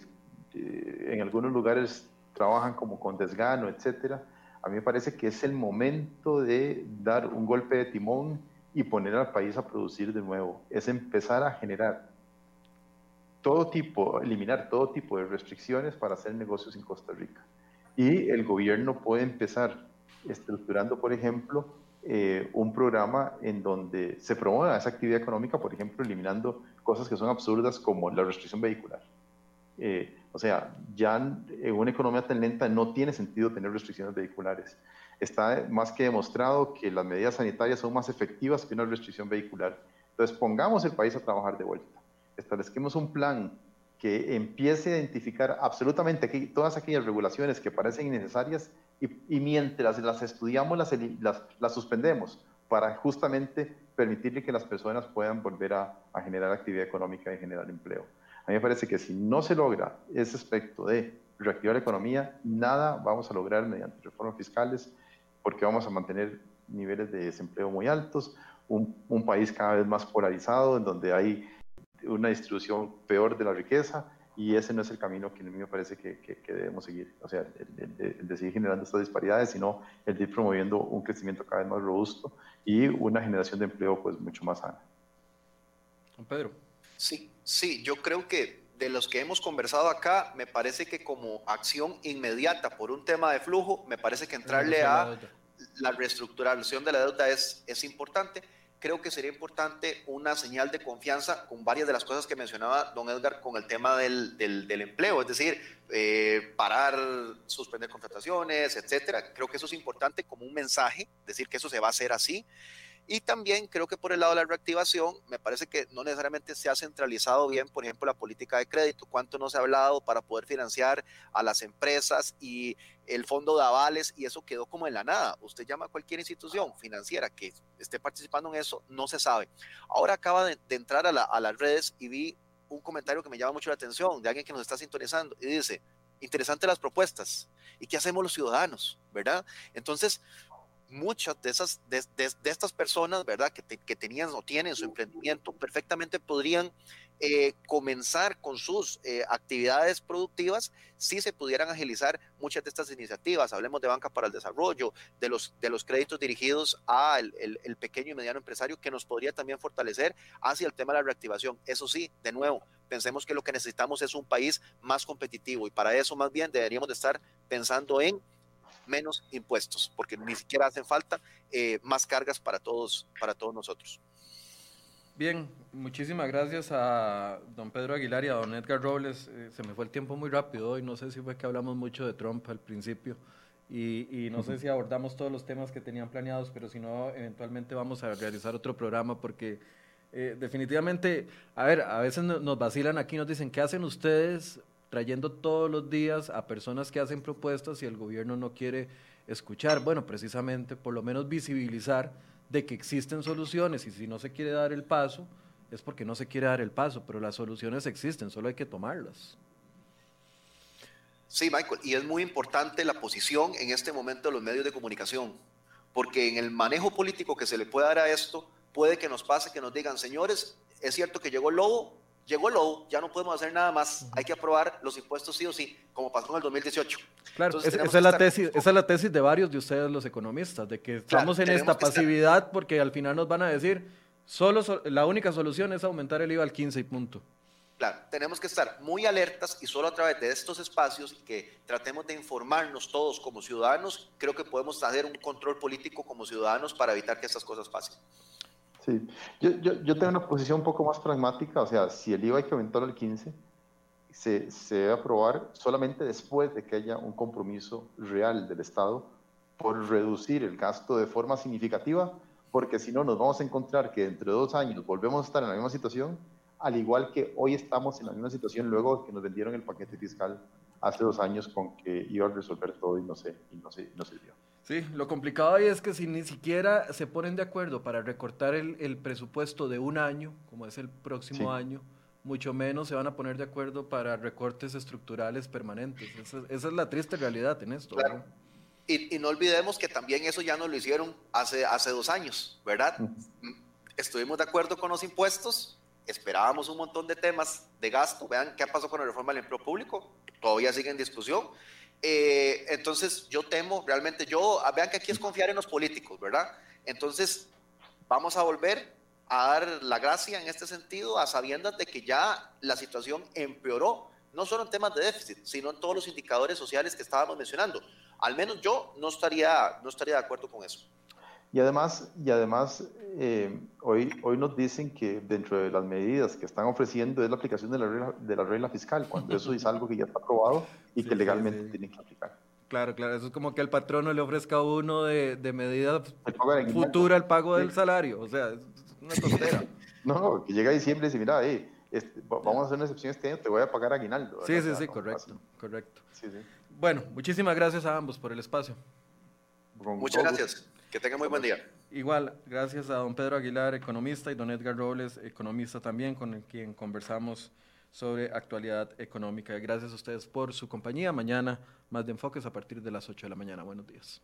eh, en algunos lugares trabajan como con desgano, etcétera. A mí me parece que es el momento de dar un golpe de timón y poner al país a producir de nuevo, es empezar a generar todo tipo, eliminar todo tipo de restricciones para hacer negocios en Costa Rica. Y el gobierno puede empezar estructurando, por ejemplo, eh, un programa en donde se promueva esa actividad económica, por ejemplo, eliminando cosas que son absurdas como la restricción vehicular. Eh, o sea, ya en una economía tan lenta no tiene sentido tener restricciones vehiculares. Está más que demostrado que las medidas sanitarias son más efectivas que una restricción vehicular. Entonces, pongamos el país a trabajar de vuelta. Establezquemos un plan que empiece a identificar absolutamente todas aquellas regulaciones que parecen innecesarias y, mientras las estudiamos las, las, suspendemos para justamente permitirle que las personas puedan volver a, generar actividad económica y generar empleo. A mí me parece que si no se logra ese aspecto de reactivar la economía, nada vamos a lograr mediante reformas fiscales, porque vamos a mantener niveles de desempleo muy altos, un, un, país cada vez más polarizado, en donde hay una distribución peor de la riqueza, y ese no es el camino que a mí me parece que, que, debemos seguir, o sea, el, de seguir generando estas disparidades, sino el de ir promoviendo un crecimiento cada vez más robusto y una generación de empleo pues mucho más sana. Don Pedro. Sí, sí, yo creo que de los que hemos conversado acá, me parece que como acción inmediata por un tema de flujo, me parece que entrarle a la reestructuración de la deuda es, es importante creo que sería importante una señal de confianza con varias de las cosas que mencionaba don Edgar con el tema del, del, empleo, es decir, eh, parar, suspender contrataciones, etcétera. Creo que eso es importante como un mensaje, decir que eso se va a hacer así. Y también creo que por el lado de la reactivación, me parece que no necesariamente se ha centralizado bien, por ejemplo, la política de crédito, cuánto no se ha hablado para poder financiar a las empresas y el fondo de avales, y eso quedó como en la nada. Usted llama a cualquier institución financiera que esté participando en eso, no se sabe. Ahora acaba de, entrar a, a las redes y vi un comentario que me llama mucho la atención de alguien que nos está sintonizando y dice, interesante las propuestas. ¿Y qué hacemos los ciudadanos? ¿Verdad? Entonces, muchas de esas de, estas personas, ¿verdad? Que, que, tenían o tienen su emprendimiento, perfectamente podrían eh, comenzar con sus eh, actividades productivas si se pudieran agilizar muchas de estas iniciativas. Hablemos de banca para el desarrollo, de los, de los créditos dirigidos al el, pequeño y mediano empresario, que nos podría también fortalecer hacia el tema de la reactivación. Eso sí, de nuevo, pensemos que lo que necesitamos es un país más competitivo y para eso más bien deberíamos de estar pensando en menos impuestos, porque ni siquiera hacen falta eh, más cargas para todos, para todos nosotros. Bien, muchísimas gracias a don Pedro Aguilar y a don Edgar Robles. Eh, se me fue el tiempo muy rápido hoy, no sé si fue que hablamos mucho de Trump al principio y, no sé si abordamos todos los temas que tenían planeados, pero si no, eventualmente vamos a realizar otro programa porque eh, definitivamente, a ver, a veces nos vacilan aquí, nos dicen, ¿qué hacen ustedes trayendo todos los días a personas que hacen propuestas y el gobierno no quiere escuchar? Bueno, precisamente, por lo menos visibilizar de que existen soluciones y si no se quiere dar el paso, es porque no se quiere dar el paso, pero las soluciones existen, solo hay que tomarlas. Sí, Michael, y es muy importante la posición en este momento de los medios de comunicación, porque en el manejo político que se le puede dar a esto, puede que nos pase que nos digan, señores, es cierto que llegó el lobo, llegó el lobo, ya no podemos hacer nada más, hay que aprobar los impuestos sí o sí, como pasó en el 2018. Claro, esa, es la tesis, esa es la tesis de varios de ustedes los economistas, de que estamos en esta pasividad porque al final nos van a decir, solo la única solución es aumentar el IVA al 15 y punto. Claro, tenemos que estar muy alertas y solo a través de estos espacios y que tratemos de informarnos todos como ciudadanos, creo que podemos hacer un control político como ciudadanos para evitar que estas cosas pasen. Sí, yo, yo, yo, tengo una posición un poco más pragmática, o sea, si el IVA hay que aumentarlo al 15, se, se debe aprobar solamente después de que haya un compromiso real del Estado por reducir el gasto de forma significativa, porque si no nos vamos a encontrar que dentro de dos años volvemos a estar en la misma situación, al igual que hoy estamos en la misma situación luego que nos vendieron el paquete fiscal hace dos años con que iba a resolver todo y no, sé, y no, se, no sirvió. Sí, lo complicado ahí es que si ni siquiera se ponen de acuerdo para recortar el, el presupuesto de un año, como es el próximo año, mucho menos se van a poner de acuerdo para recortes estructurales permanentes. Esa, es la triste realidad en esto. Y, y, no olvidemos que también eso ya nos lo hicieron hace, hace dos años, ¿verdad? Estuvimos de acuerdo con los impuestos, esperábamos un montón de temas de gasto. Vean qué pasó con la reforma del empleo público, todavía sigue en discusión. Eh, entonces, yo temo, realmente, yo, ah, vean que aquí es confiar en los políticos, ¿verdad? Entonces, vamos a volver a dar la gracia en este sentido, a sabiendas de que ya la situación empeoró, no solo en temas de déficit, sino en todos los indicadores sociales que estábamos mencionando. Al menos yo no estaría, no estaría de acuerdo con eso. Y además, y además eh, hoy, hoy nos dicen que dentro de las medidas que están ofreciendo es la aplicación de la regla, de la regla fiscal, cuando eso es algo que ya está aprobado y que legalmente tienen que aplicar. Claro, claro, eso es como que el patrono le ofrezca a uno de, de medida futura el pago del salario, o sea, es una tontera. [laughs] no, que llega diciembre y dice, mira, este, vamos a hacer una excepción este año, te voy a pagar aguinaldo. Sí, sí, sí, correcto, correcto. Bueno, muchísimas gracias a ambos por el espacio. Muchas gracias. Que tenga muy buen día. Igual, gracias a don Pedro Aguilar, economista, y don Edgar Robles, economista también, con el quien conversamos sobre actualidad económica. Gracias a ustedes por su compañía. Mañana más de enfoques a partir de las 8 de la mañana. Buenos días.